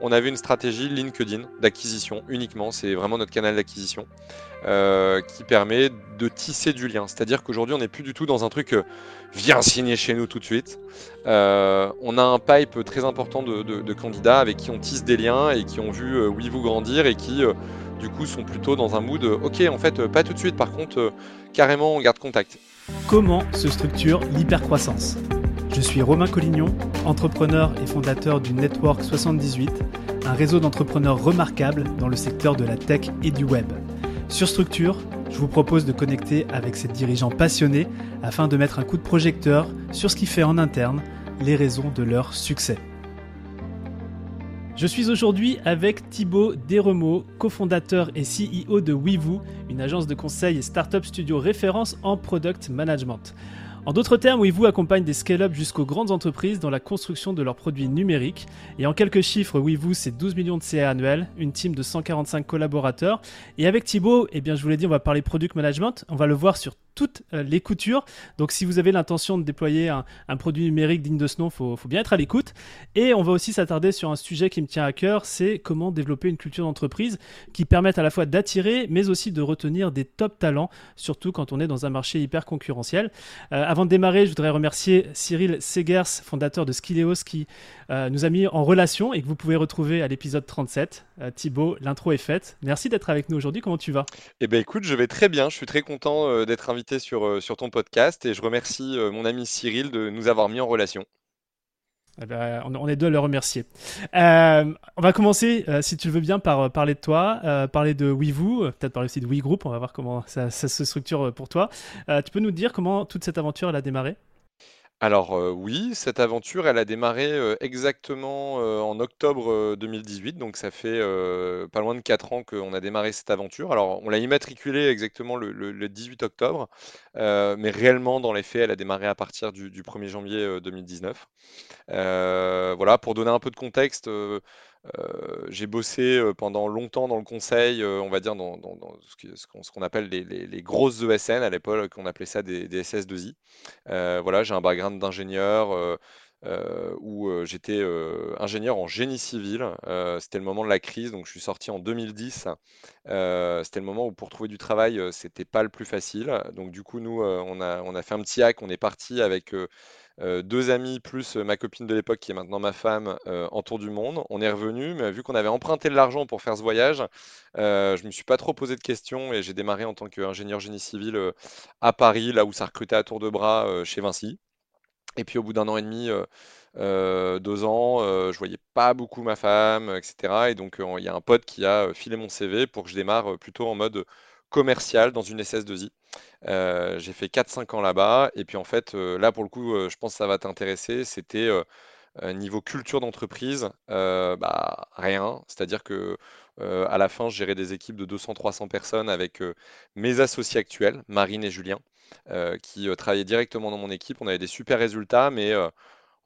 on avait une stratégie LinkedIn d'acquisition uniquement, c'est vraiment notre canal d'acquisition euh, qui permet de tisser du lien. C'est-à-dire qu'aujourd'hui, on n'est plus du tout dans un truc euh, viens signer chez nous tout de suite. Euh, on a un pipe très important de, candidats avec qui on tisse des liens et qui ont vu oui vous grandir et qui du coup sont plutôt dans un mood ok en fait pas tout de suite par contre carrément on garde contact. Comment se structure l'hypercroissance? Je suis Romain Collignon, entrepreneur et fondateur du Network 78, un réseau d'entrepreneurs remarquables dans le secteur de la tech et du web. Sur Structure, je vous propose de connecter avec ces dirigeants passionnés afin de mettre un coup de projecteur sur ce qui fait en interne les raisons de leur succès. Je suis aujourd'hui avec Thibaut Desremaux, cofondateur et CEO de Wevu, une agence de conseil et startup studio référence en product management. En d'autres termes, WeVoo accompagne des scale-up jusqu'aux grandes entreprises dans la construction de leurs produits numériques. Et en quelques chiffres, WeVoo, c'est 12 millions de CA annuels, une team de 145 collaborateurs. Et avec Thibaut, eh bien, je vous l'ai dit, on va parler product management. On va le voir sur toutes euh, les coutures. Donc si vous avez l'intention de déployer un, produit numérique digne de ce nom, il faut, bien être à l'écoute. Et on va aussi s'attarder sur un sujet qui me tient à cœur, c'est comment développer une culture d'entreprise qui permette à la fois d'attirer, mais aussi de retenir des top talents, surtout quand on est dans un marché hyper concurrentiel. Euh, avant de démarrer, je voudrais remercier Cyril Segers, fondateur de Skileos, qui euh, nous a mis en relation et que vous pouvez retrouver à l'épisode 37. Thibaut, l'intro est faite. Merci d'être avec nous aujourd'hui. Comment tu vas? Eh bien écoute, je vais très bien. Je suis très content d'être invité sur, euh, sur ton podcast et je remercie euh, mon ami Cyril de nous avoir mis en relation. Eh ben, on est deux à le remercier. Euh, on va commencer, si tu le veux bien, par parler de toi, parler de WeVoo, peut-être parler aussi de WeGroup, on va voir comment ça, se structure pour toi. tu peux nous dire comment toute cette aventure a démarré? Alors, oui, cette aventure, elle a démarré, exactement, en octobre, 2018, donc ça fait, pas loin de 4 ans qu'on a démarré cette aventure. Alors, on l'a immatriculée exactement le 18 octobre, mais réellement, dans les faits, elle a démarré à partir du 1er janvier, 2019. voilà, pour donner un peu de contexte, euh, j'ai bossé euh, pendant longtemps dans le conseil, euh, on va dire dans, ce qu'on appelle les, grosses ESN à l'époque, on appelait ça des, SS2I. voilà, j'ai un background d'ingénieur où j'étais ingénieur en génie civil. c'était le moment de la crise, donc je suis sorti en 2010. c'était le moment où pour trouver du travail, c'était pas le plus facile. Donc du coup, nous, on a, on a fait un petit hack, on est parti avec deux amis plus ma copine de l'époque qui est maintenant ma femme en tour du monde. On est revenu, mais vu qu'on avait emprunté de l'argent pour faire ce voyage, je me suis pas trop posé de questions et j'ai démarré en tant qu'ingénieur génie civil à Paris, là où ça recrutait à tour de bras chez Vinci. Et puis au bout d'un an et demi, deux ans, je voyais pas beaucoup ma femme, etc. Et donc il y a un pote qui a filé mon CV pour que je démarre plutôt en mode commercial dans une SS2I. Euh, j'ai fait 4-5 ans là-bas. Et puis en fait, euh, là pour le coup, euh, je pense que ça va t'intéresser. C'était niveau culture d'entreprise, bah, rien. C'est-à-dire que à la fin, je gérais des équipes de 200-300 personnes avec mes associés actuels, Marine et Julien, qui travaillaient directement dans mon équipe. On avait des super résultats, mais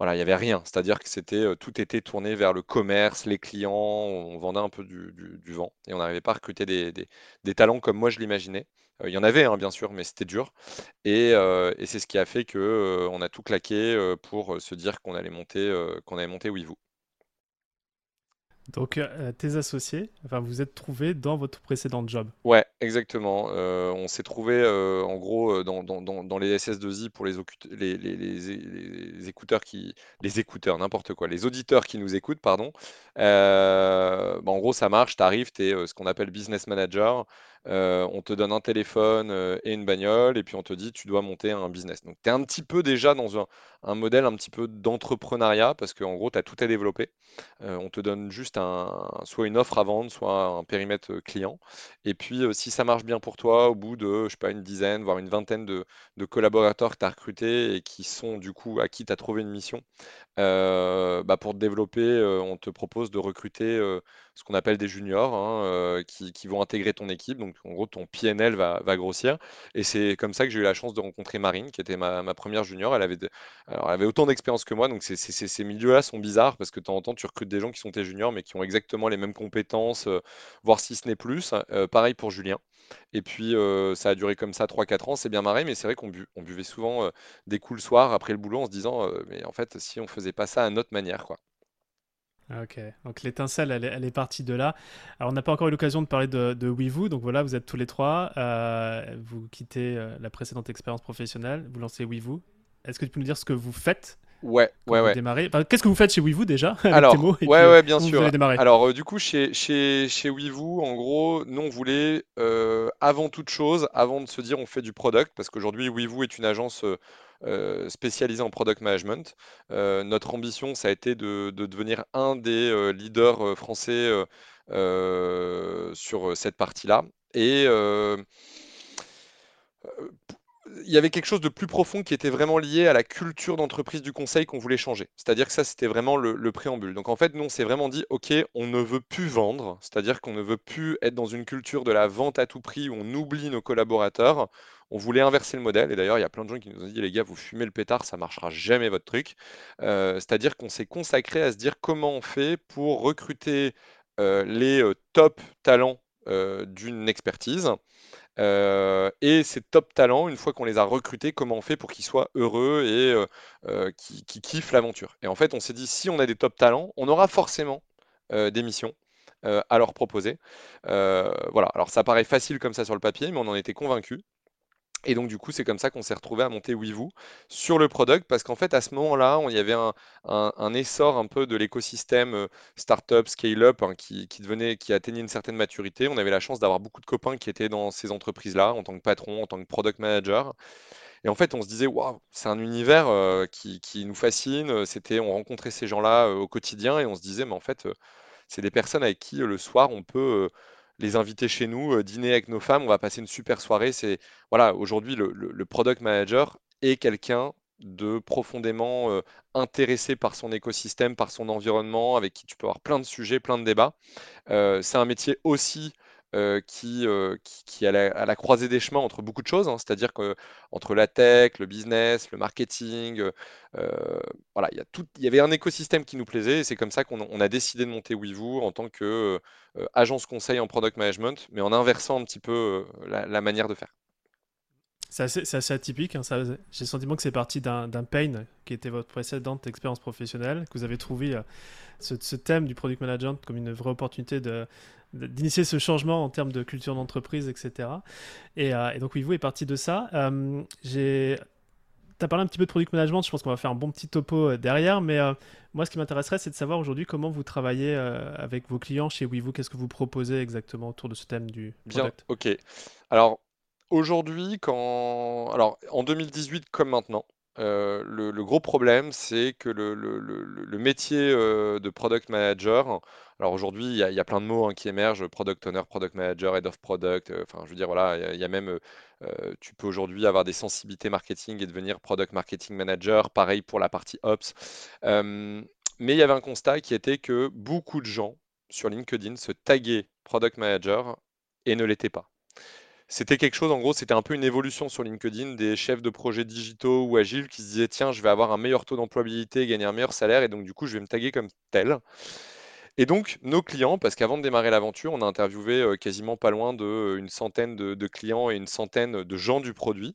voilà, il n'y avait rien. C'est-à-dire que tout était tourné vers le commerce, les clients, on vendait un peu du, vent et on n'arrivait pas à recruter des, talents comme moi je l'imaginais. il y en avait, hein, bien sûr, mais c'était dur. Et, c'est ce qui a fait qu'on on a tout claqué pour se dire qu'on allait monter, qu'on allait monter vous donc, euh, tes associés, enfin, vous êtes trouvés dans votre précédent job. Ouais, exactement. Euh, on s'est trouvé euh, en gros dans, les SS2I pour les, les, les, les, écouteurs qui. Les écouteurs, n'importe quoi. Les auditeurs qui nous écoutent, pardon. Bah, en gros, ça marche, tu arrives, tu es ce qu'on appelle business manager. On te donne un téléphone et une bagnole, et puis on te dit tu dois monter un business. Donc, tu es un petit peu déjà dans un, un modèle un petit peu d'entrepreneuriat, parce qu'en gros, tu as tout à développer. on te donne juste soit une offre à vendre, soit un périmètre client. Et puis, si ça marche bien pour toi, au bout de, je sais pas, une dizaine, voire une vingtaine de, collaborateurs que tu as recrutés et qui sont du coup à qui tu as trouvé une mission, bah, pour te développer, on te propose de recruter ce qu'on appelle des juniors hein, qui, vont intégrer ton équipe. Donc, en gros, ton PNL va, grossir. Et c'est comme ça que j'ai eu la chance de rencontrer Marine, qui était ma, première junior. Elle avait, alors, elle avait autant d'expérience que moi. Donc, ces milieux-là sont bizarres parce que de temps en temps, tu recrutes des gens qui sont tes juniors, mais qui ont exactement les mêmes compétences, voire si ce n'est plus. pareil pour Julien. Et puis, ça a duré comme ça 3-4 ans. C'est bien marré, mais c'est vrai qu'on buvait souvent des coups le soir après le boulot en se disant, mais en fait, si on faisait pas ça à notre manière, quoi. Ok, donc l'étincelle, elle, est- partie de là. Alors, on n'a pas encore eu l'occasion de parler de, de Weevoo, donc voilà, vous êtes tous les trois. vous quittez la précédente expérience professionnelle, vous lancez Weevoo. Est-ce que tu peux nous dire ce que vous faites Ouais, ouais, ouais. démarrez Enfin, Qu'est-ce que vous faites chez Weevoo déjà, Alors, mots, ouais, puis euh, ouais, bien sûr. Alors, euh, du coup, chez, chez, chez Weevoo, en gros, nous, on voulait, euh, avant toute chose, avant de se dire on fait du product, parce qu'aujourd'hui, Weevoo est une agence euh, spécialisée en product management. Notre ambition, ça a été de, de devenir un des leaders français sur cette partie-là. Et, il y avait quelque chose de plus profond qui était vraiment lié à la culture d'entreprise du conseil qu'on voulait changer. C'est-à-dire que ça, c'était vraiment le, le préambule. Donc en fait, nous, on s'est vraiment dit, OK, on ne veut plus vendre, c'est-à-dire qu'on ne veut plus être dans une culture de la vente à tout prix où on oublie nos collaborateurs. On voulait inverser le modèle. Et d'ailleurs, il y a plein de gens qui nous ont dit, les gars, vous fumez le pétard, ça marchera jamais votre truc. Euh, c'est-à-dire qu'on s'est consacré à se dire comment on fait pour recruter euh, les euh, top talents d'une expertise euh, et ces top talents, une fois qu'on les a recrutés, comment on fait pour qu'ils soient heureux et euh, euh, qui, qui kiffent l'aventure? Et en fait, on s'est dit, si on a des top talents, on aura forcément des missions à leur proposer. Voilà, alors ça paraît facile comme ça sur le papier, mais on en était convaincus. Et donc, du coup, c'est comme ça qu'on s'est retrouvé à monter Weevoo sur le product, parce qu'en fait, à ce moment-là, il y avait un, essor un peu de l'écosystème euh, startup, scale-up, hein, qui, devenait, qui atteignait une certaine maturité. On avait la chance d'avoir beaucoup de copains qui étaient dans ces entreprises-là, en tant que patron, en tant que product manager. Et en fait, on se disait, waouh, c'est un univers euh, qui, nous fascine. C'était, on rencontrait ces gens-là euh, au quotidien et on se disait, mais en fait, c'est des personnes avec qui le soir on peut les inviter chez nous, euh, dîner avec nos femmes, on va passer une super soirée. C'est voilà, aujourd'hui le, product manager est quelqu'un de profondément euh, intéressé par son écosystème, par son environnement, avec qui tu peux avoir plein de sujets, plein de débats. Euh, c'est un métier aussi euh, qui, euh, qui, qui est à la, croisée des chemins entre beaucoup de choses, hein, c'est-à-dire que entre la tech, le business, le marketing, euh, voilà, il y a tout, y avait un écosystème qui nous plaisait et c'est comme ça qu'on on a décidé de monter Weevoo en tant que agence conseil en product management, mais en inversant un petit peu la manière de faire. C'est assez, atypique. hein, J'ai le sentiment que c'est parti d'un pain qui était votre précédente expérience professionnelle, que vous avez trouvé euh, ce, ce thème du product management comme une vraie opportunité d'initier ce changement en termes de culture d'entreprise, etc. Et, euh, et donc, oui, vous est parti de ça. Euh, j'ai... Tu as parlé un petit peu de product management, je pense qu'on va faire un bon petit topo derrière, mais euh, moi, ce qui m'intéresserait, c'est de savoir aujourd'hui comment vous travaillez euh, avec vos clients chez WeVoo, qu'est-ce que vous proposez exactement autour de ce thème du Bien, product? ok. Alors, aujourd'hui, quand... Alors, en 2018 comme maintenant, euh, le, gros problème, c'est que le, métier euh, de product manager, alors aujourd'hui, il y a, plein de mots hein, qui émergent, product owner, product manager, head of product, euh, enfin, je veux dire, voilà, il y a, même, tu peux aujourd'hui avoir des sensibilités marketing et devenir product marketing manager, pareil pour la partie ops. Mais il y avait un constat qui était que beaucoup de gens sur LinkedIn se taguaient product manager et ne l'étaient pas. C'était quelque chose, en gros, c'était un peu une évolution sur LinkedIn des chefs de projets digitaux ou agiles qui se disaient, tiens, je vais avoir un meilleur taux d'employabilité, gagner un meilleur salaire, et donc du coup, je vais me taguer comme tel. Et donc, nos clients, parce qu'avant de démarrer l'aventure, on a interviewé euh, quasiment pas loin de euh, une centaine de, clients et une centaine de gens du produit.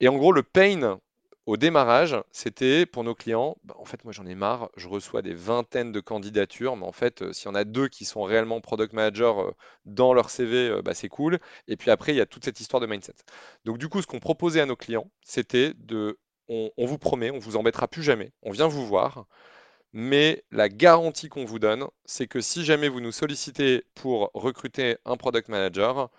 Et en gros, le pain au démarrage, c'était pour nos clients, bah, en fait, moi j'en ai marre, je reçois des vingtaines de candidatures, mais en fait, euh, s'il y en a deux qui sont réellement product manager euh, dans leur CV, euh, bah, c'est cool. Et puis après, il y a toute cette histoire de mindset. Donc du coup, ce qu'on proposait à nos clients, c'était de, on, vous promet, on vous embêtera plus jamais, on vient vous voir, mais la garantie qu'on vous donne, c'est que si jamais vous nous sollicitez pour recruter un product manager,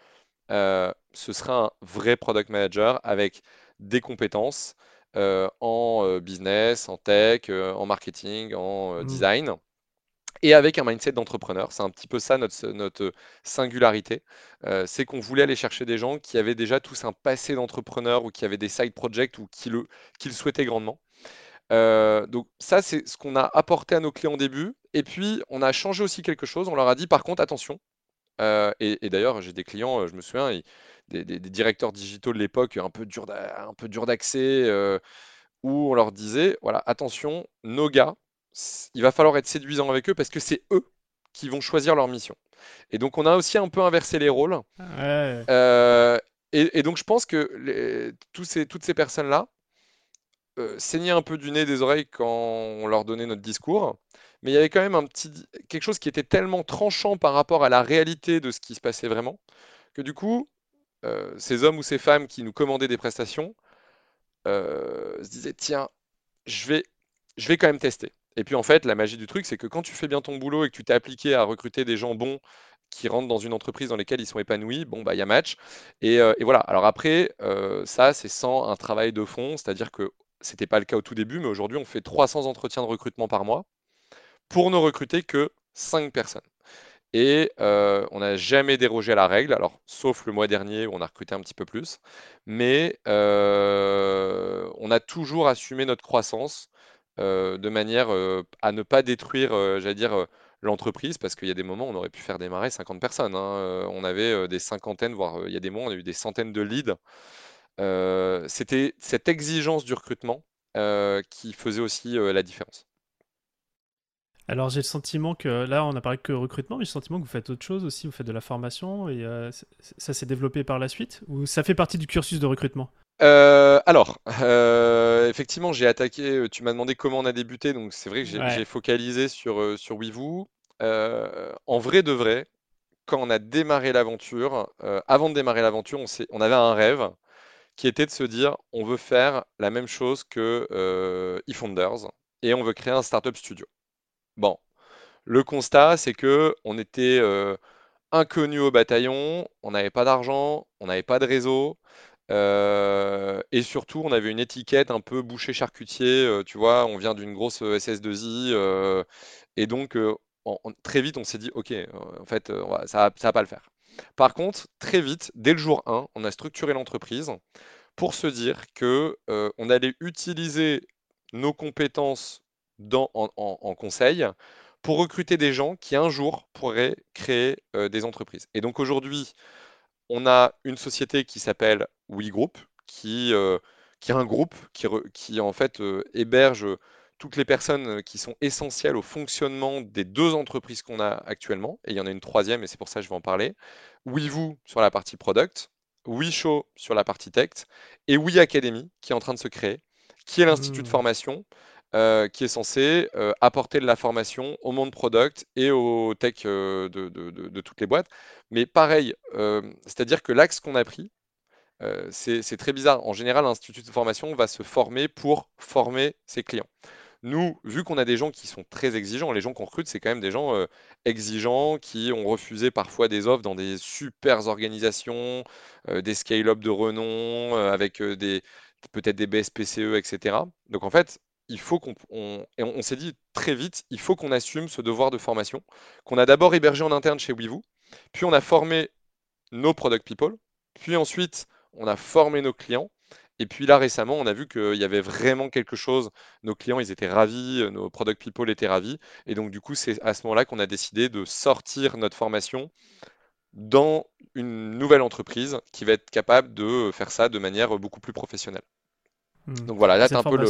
ce sera un vrai product manager avec des compétences euh, en euh, business, en tech, euh, en marketing, en Hmm. design, et avec un mindset d'entrepreneur. C'est un petit peu ça notre, notre singularité. Euh, c'est qu'on voulait aller chercher des gens qui avaient déjà tous un passé d'entrepreneur ou qui avaient des side projects ou qui le, qui le souhaitaient grandement. Euh, donc ça, c'est ce qu'on a apporté à nos clients au début. Et puis, on a changé aussi quelque chose. On leur a dit, par contre, attention, euh, et, et d'ailleurs, j'ai des clients, je me souviens, ils- des, des- des directeurs digitaux de l'époque, un peu dur d'a- un peu dur d'accès, euh, où on leur disait, voilà, attention, nos gars, il va falloir être séduisant avec eux parce que c'est eux qui vont choisir leur mission. Et donc, on a aussi un peu inversé les rôles. Ouais. Euh, et, et donc, je pense que les- tous ces, toutes ces personnes-là, saignaient un peu du nez des oreilles quand on leur donnait notre discours, mais il y avait quand même un petit, quelque chose qui était tellement tranchant par rapport à la réalité de ce qui se passait vraiment, que du coup, ces hommes ou ces femmes qui nous commandaient des prestations se disaient, tiens, je vais, je vais quand même tester. Et puis en fait, la magie du truc, c'est que quand tu fais bien ton boulot et que tu t'es appliqué à recruter des gens bons qui rentrent dans une entreprise dans laquelle ils sont épanouis, bon, bah, il y a match. Et, et voilà. Alors après, ça, c'est sans un travail de fond, c'est-à-dire que c'était pas le cas au tout début, mais aujourd'hui, on fait 300 entretiens de recrutement par mois pour ne recruter que 5 personnes. Et euh, on n'a jamais dérogé à la règle, alors sauf le mois dernier où on a recruté un petit peu plus, mais euh, on a toujours assumé notre croissance euh, de manière à ne pas détruire, j'allais l'entreprise, parce qu'il y a des moments où on aurait pu faire démarrer 50 personnes. hein. On avait des cinquantaines, voire il y a des mois, on a eu des centaines de leads. Euh, c'était cette exigence du recrutement euh, qui faisait aussi euh, la différence. Alors j'ai le sentiment que là on a parlé que recrutement, mais j'ai le sentiment que vous faites autre chose aussi, vous faites de la formation et euh, ça s'est développé par la suite ou ça fait partie du cursus de recrutement? Euh, alors, euh, effectivement, j'ai attaqué. Tu m'as demandé comment on a débuté, donc c'est vrai que j'ai Ouais. focalisé sur sur Weevoo. Euh, en vrai de vrai, quand on a démarré l'aventure, avant de démarrer l'aventure, on on avait un rêve qui était de se dire, on veut faire la même chose que euh, eFounders et on veut créer un startup studio. Bon, le constat, c'est que on était euh, inconnus au bataillon, on n'avait pas d'argent, on n'avait pas de réseau. Euh, et surtout, on avait une étiquette un peu boucher charcutier, euh, tu vois, on vient d'une grosse SS2I, euh, et donc on- on- très vite on s'est dit, ok, en fait, ça, ça va pas le faire. Par contre, très vite, dès le jour 1, on a structuré l'entreprise pour se dire que euh, allait utiliser nos compétences en, conseil pour recruter des gens qui un jour pourraient créer euh, des entreprises. Et donc aujourd'hui, on a une société qui s'appelle WeGroup, qui, euh, est un groupe qui, en fait héberge toutes les personnes euh, qui sont essentielles au fonctionnement des deux entreprises qu'on a actuellement. Et il y en a une troisième, et c'est pour ça que je vais en parler. WeVoo sur la partie product, WeShow sur la partie tech, et WeAcademy qui est en train de se créer, qui est l'institut de Hmm. formation euh, qui est censé euh, apporter de la formation au monde product et au tech euh, de, de- de- de toutes les boîtes. Mais pareil, c'est-à-dire que l'axe qu'on a pris, c'est très bizarre. En général, l'institut de formation va se former pour former ses clients. Nous, vu qu'on a des gens qui sont très exigeants, les gens qu'on recrute, c'est quand même des gens euh, exigeants qui ont refusé parfois des offres dans des super organisations, euh, des scale-up de renom, euh, avec peut-être des BSPCE, etc. Donc en fait, il faut qu'on on, et on, on s'est dit très vite, il faut qu'on assume ce devoir de formation qu'on a d'abord hébergé en interne chez Weevoo, puis on a formé nos product people, puis ensuite on a formé nos clients. Et puis là récemment, on a vu qu'il y avait vraiment quelque chose. Nos clients, ils étaient ravis, euh, nos product people étaient ravis. Et donc du coup, c'est à ce moment-là qu'on a décidé de sortir notre formation dans une nouvelle entreprise qui va être capable de faire ça de manière beaucoup plus professionnelle. Hmm. Donc voilà, là, tu as cette un peu le...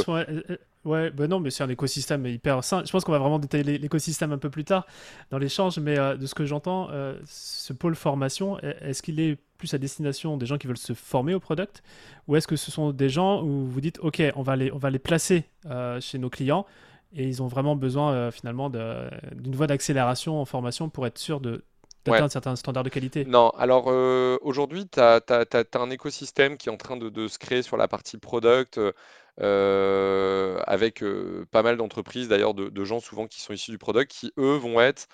elle- ouais, ben non, mais c'est un écosystème hyper sain. Je pense qu'on va vraiment détailler l'é- l'écosystème un peu plus tard dans l'échange, mais euh, de ce que j'entends, euh, ce pôle formation, e- est-ce qu'il est plus à destination des gens qui veulent se former au product, ou est-ce que ce sont des gens où vous dites, ok, on va les, on va les placer euh, chez nos clients et ils ont vraiment besoin euh, finalement d'une voie d'accélération en formation pour être sûr de Ouais. d'atteindre certains standards de qualité. Non, alors euh, aujourd'hui, tu as, un écosystème qui est en train de, de se créer sur la partie product, euh, avec euh, pas mal d'entreprises, d'ailleurs, de, de gens souvent qui sont issus du product, qui, eux, vont être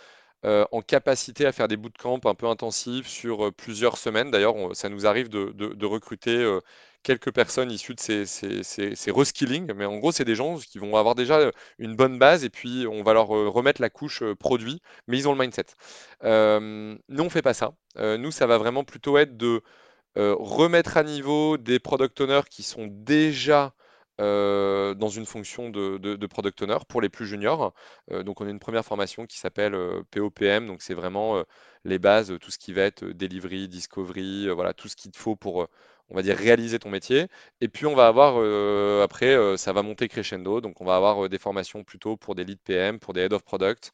euh, en capacité à faire des bootcamps un peu intensifs sur plusieurs semaines. D'ailleurs, ça nous arrive de, de- de recruter quelques personnes issues de ces, ces, ces- reskilling, mais en gros, c'est des gens qui vont avoir déjà euh, une bonne base et puis on va leur euh, remettre la couche euh, produit, mais ils ont le mindset. Nous, on fait pas ça. Nous, ça va vraiment plutôt être de remettre à niveau des product owners qui sont déjà euh, dans une fonction de, product owner pour les plus juniors. Euh, donc, on a une première formation qui s'appelle euh, POPM. Donc, c'est vraiment les bases, tout ce qui va être delivery, discovery, voilà, tout ce qu'il te faut pour, on va dire, réaliser ton métier. Et puis, on va avoir après, ça va monter crescendo. Donc, on va avoir des formations plutôt pour des lead PM, pour des head of product.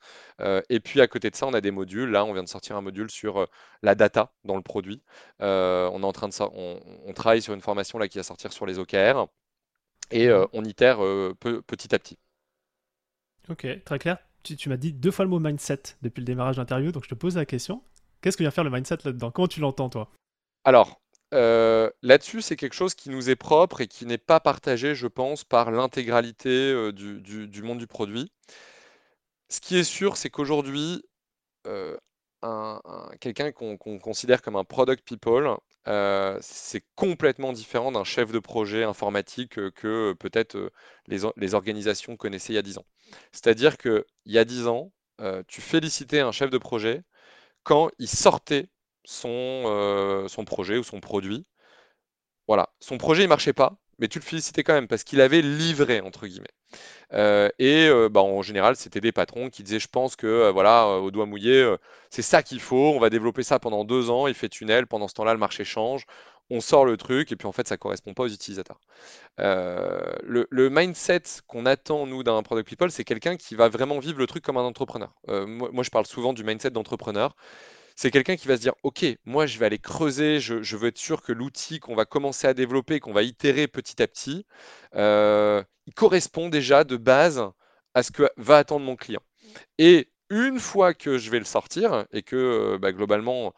Et puis, à côté de ça, on a des modules. Là, on vient de sortir un module sur la data dans le produit. On est en train de on, on travaille sur une formation là qui va sortir sur les OKR. Et Mhm. on itère pe- petit à petit. Ok, très clair. Tu, tu m'as dit deux fois le mot mindset depuis le démarrage de l'interview, donc je te pose la question. Qu'est-ce que vient faire le mindset là-dedans? Comment tu l'entends, toi? Alors, euh, là-dessus, c'est quelque chose qui nous est propre et qui n'est pas partagé, je pense, par l'intégralité euh, du, du- du monde du produit. Ce qui est sûr, c'est qu'aujourd'hui, euh, un- un- quelqu'un qu'on qu'on considère comme un product people, c'est complètement différent d'un chef de projet informatique que peut-être les, or- les organisations connaissaient il y a 10 ans. C'est-à-dire qu'il y a 10 ans, tu félicitais un chef de projet quand il sortait son, son projet ou son produit. Voilà, son projet il marchait pas, mais tu le félicitais quand même parce qu'il avait livré entre guillemets. Euh, et euh, bah, en général, c'était des patrons qui disaient, je pense que euh, voilà, au doigt mouillé, c'est ça qu'il faut. On va développer ça pendant deux ans. Il fait tunnel. Pendant ce temps-là, le marché change. On sort le truc et puis en fait, ça correspond pas aux utilisateurs. Le, mindset qu'on attend nous d'un product people, c'est quelqu'un qui va vraiment vivre le truc comme un entrepreneur. Moi, je parle souvent du mindset d'entrepreneur. C'est quelqu'un qui va se dire, OK, moi, je vais aller creuser, je, veux être sûr que l'outil qu'on va commencer à développer, qu'on va itérer petit à petit, euh, il correspond déjà de base à ce que va attendre mon client. Et une fois que je vais le sortir et que euh, bah, globalement,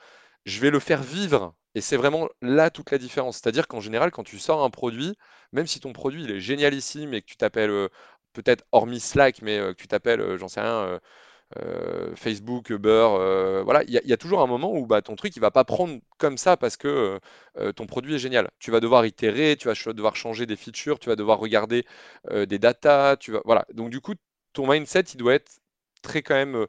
je vais le faire vivre, et c'est vraiment là toute la différence. C'est-à-dire qu'en général, quand tu sors un produit, même si ton produit il est génialissime et que tu t'appelles, euh, peut-être hormis Slack, mais que tu t'appelles, j'en sais rien, euh, Facebook, Uber, euh, voilà, il y, a- toujours un moment où bah, ton truc il va pas prendre comme ça parce que euh, ton produit est génial. Tu vas devoir itérer, tu vas devoir changer des features, tu vas devoir regarder des datas, tu vas, voilà. Donc du coup, ton mindset il doit être très quand même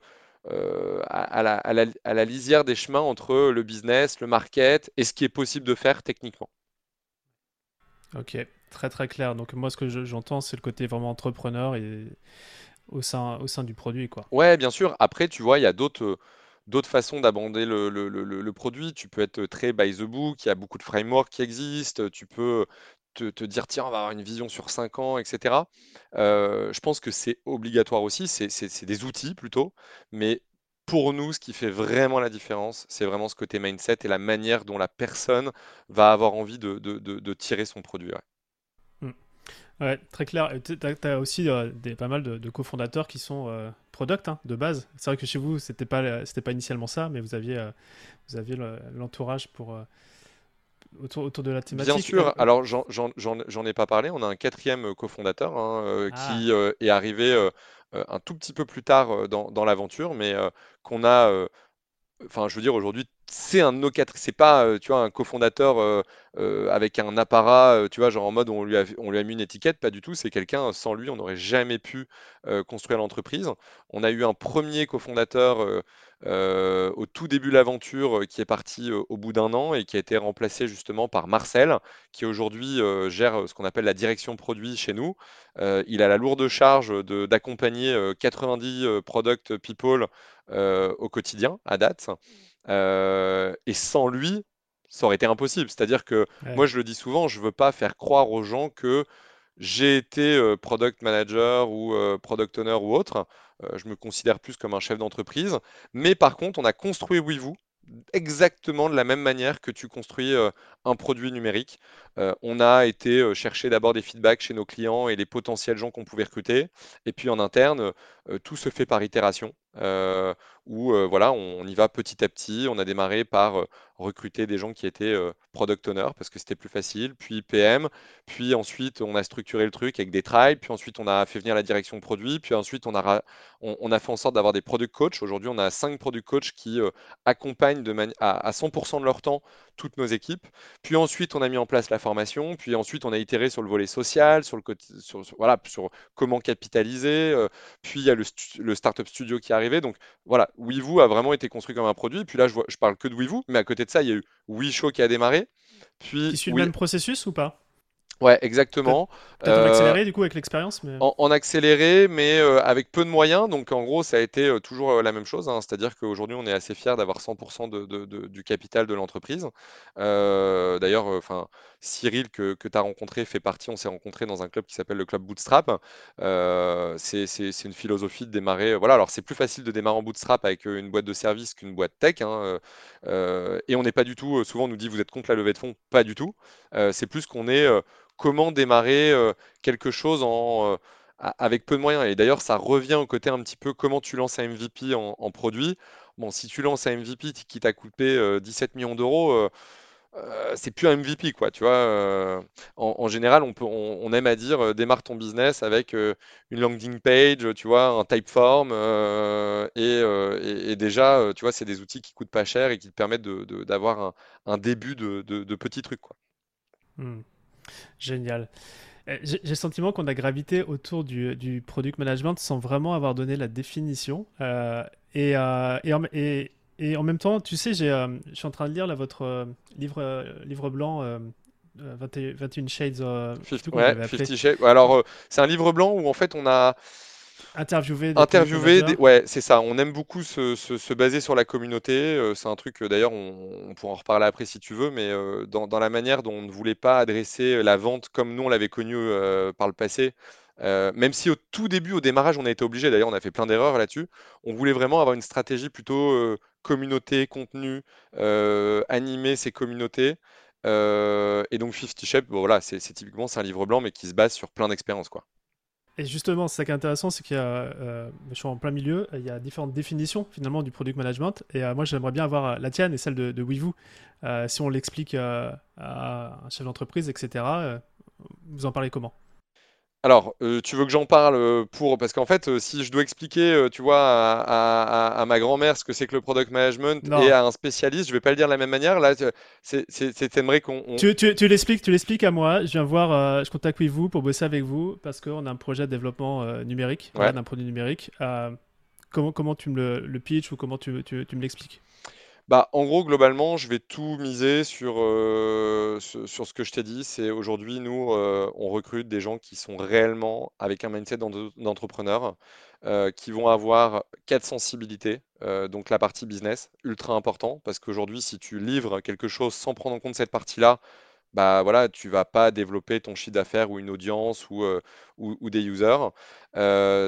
à, la, à la- lisière des chemins entre le business, le market et ce qui est possible de faire techniquement. Ok, très très clair. Donc moi, ce que je- j'entends, c'est le côté vraiment entrepreneur et au sein, du produit, quoi. Ouais, bien sûr. Après, tu vois, il y a d'autres euh, d'autres façons d'aborder le, le- le- produit. Tu peux être très by the book, il y a beaucoup de frameworks qui existent. Tu peux te, dire, tiens, on va avoir une vision sur 5 ans, etc. Euh, je pense que c'est obligatoire aussi. C'est des outils plutôt. Mais pour nous, ce qui fait vraiment la différence, c'est vraiment ce côté mindset et la manière dont la personne va avoir envie de, de- de- tirer son produit. Ouais, très clair. T'as, t'as aussi euh, des, pas mal de, de cofondateurs qui sont euh, product hein, de base. C'est vrai que chez vous, c'était pas, c'était pas initialement ça, mais vous aviez, euh, vous aviez le- l'entourage pour autour, autour de la Bien thématique. Euh, sûr, alors j'en j'en- j'en- j'en ai pas parlé, on a un quatrième cofondateur hein, ah, qui est arrivé un tout petit peu plus tard dans, dans l'aventure, mais qu'on a, enfin je veux dire aujourd'hui, c'est un de nos quatre, c'est pas euh, tu vois, un cofondateur euh, euh, avec un apparat, tu vois, genre en mode on lui a, on lui a mis une étiquette, pas du tout, c'est quelqu'un, sans lui on n'aurait jamais pu construire l'entreprise. On a eu un premier cofondateur au tout début de l'aventure qui est parti au bout d'un an et qui a été remplacé justement par Marcel, qui aujourd'hui gère ce qu'on appelle la direction produit chez nous. Il a la lourde charge d'accompagner euh, 90 euh, product people au quotidien, à date. Euh, et sans lui, ça aurait été impossible. C'est-à-dire que ouais. moi, je le dis souvent, je ne veux pas faire croire aux gens que j'ai été euh, product manager ou euh, product owner ou autre. Je me considère plus comme un chef d'entreprise. Mais par contre, on a construit Weevoo exactement de la même manière que tu construis un produit numérique. On a été chercher d'abord des feedbacks chez nos clients et les potentiels gens qu'on pouvait recruter. Et puis en interne, tout se fait par itération. où voilà, on, y va petit à petit. On a démarré par recruter des gens qui étaient product owners parce que c'était plus facile, puis PM, puis ensuite on a structuré le truc avec des tribes, puis ensuite on a fait venir la direction produit, puis ensuite on a, on, a fait en sorte d'avoir des product coachs. Aujourd'hui, on a cinq product coachs qui accompagnent à, à 100% de leur temps toutes nos équipes. Puis ensuite, on a mis en place la formation. Puis ensuite, on a itéré sur le volet social, sur le sur, sur- voilà, sur comment capitaliser. puis il y a le, le startup studio qui est arrivé. Donc voilà, Weevoo a vraiment été construit comme un produit. Puis là, je, vois, parle que de Weevoo, mais à côté de ça, il y a eu WeShow qui a démarré. Qui Puis suit le même processus ou pas? Ouais, exactement. Peut-être en Euh, accéléré du coup avec l'expérience, mais en, en accéléré, mais euh, avec peu de moyens. Donc, en gros, ça a été euh, toujours la même chose. hein. C'est-à-dire qu'aujourd'hui, on est assez fier d'avoir 100% de, de- de- du capital de l'entreprise. D'ailleurs, enfin, Cyril, que, que tu as rencontré, fait partie. On s'est rencontré dans un club qui s'appelle le club Bootstrap. C'est une philosophie de démarrer. Voilà, alors c'est plus facile de démarrer en Bootstrap avec une boîte de service qu'une boîte tech. hein, et on n'est pas du tout. Souvent, on nous dit vous êtes contre la levée de fonds. Pas du tout. C'est plus qu'on est. euh, comment démarrer quelque chose en, avec peu de moyens. Et d'ailleurs, ça revient au côté un petit peu comment tu lances un MVP en, produit. Bon, si tu lances un MVP qui t'a coûté 17 millions d'euros, c'est plus un MVP, quoi, tu vois. en, général, on, peut, on, aime à dire démarre ton business avec une landing page, tu vois, un typeform, et, et, déjà, tu vois, c'est des outils qui coûtent pas cher et qui te permettent d'avoir un, début de, petits trucs, quoi. Hmm. Génial. J'ai le sentiment qu'on a gravité autour du, du, product management sans vraiment avoir donné la définition. Euh, et, euh, et, en, et, et, en, même temps, tu sais, euh, je suis en train de lire là, votre livre, livre blanc 21 Shades. ouais, Shades. Alors, c'est un livre blanc où en fait on a Interviewer. Interviewer, ouais, c'est ça. On aime beaucoup se, se, baser sur la communauté. Euh, c'est un truc, d'ailleurs, on, pourra en reparler après si tu veux, mais euh, dans, dans, la manière dont on ne voulait pas adresser la vente comme nous on l'avait connu euh, par le passé. même si au tout début, au démarrage, on a été obligé, d'ailleurs, on a fait plein d'erreurs là-dessus. On voulait vraiment avoir une stratégie plutôt communauté, contenu, animer ces communautés. et donc Fifty Shapes, bon, voilà, c'est typiquement c'est un livre blanc, mais qui se base sur plein d'expériences, quoi. Et justement, c'est ça qui est intéressant, c'est qu'il y a, euh, je suis en plein milieu, il y a différentes définitions finalement du product management. Et euh, moi, j'aimerais bien avoir la tienne et celle de, de. Euh, si on l'explique à un chef d'entreprise, etc., vous en parlez comment? Alors, euh, tu veux que j'en parle euh, pour... Parce qu'en fait, euh, si je dois expliquer, tu vois, à, ma grand-mère ce que c'est que le product management et à un spécialiste, je vais pas le dire de la même manière. Là, c'est qu'on... Tu, tu, tu l'expliques, tu l'expliques à moi. Je viens voir, je contacte avec vous pour bosser avec vous parce qu'on a un projet de développement numérique, d'un produit numérique. comment, comment tu me le, le pitch ou comment tu, tu, tu me l'expliques? Bah, en gros, globalement, je vais tout miser sur, euh, ce, sur ce que je t'ai dit. C'est aujourd'hui, nous, euh, on recrute des gens qui sont réellement avec un mindset d'entrepreneur, euh, qui vont avoir quatre sensibilités. donc la partie business, ultra important, parce qu'aujourd'hui, si tu livres quelque chose sans prendre en compte cette partie-là, bah voilà, tu vas pas développer ton chiffre d'affaires ou une audience ou, ou, des users.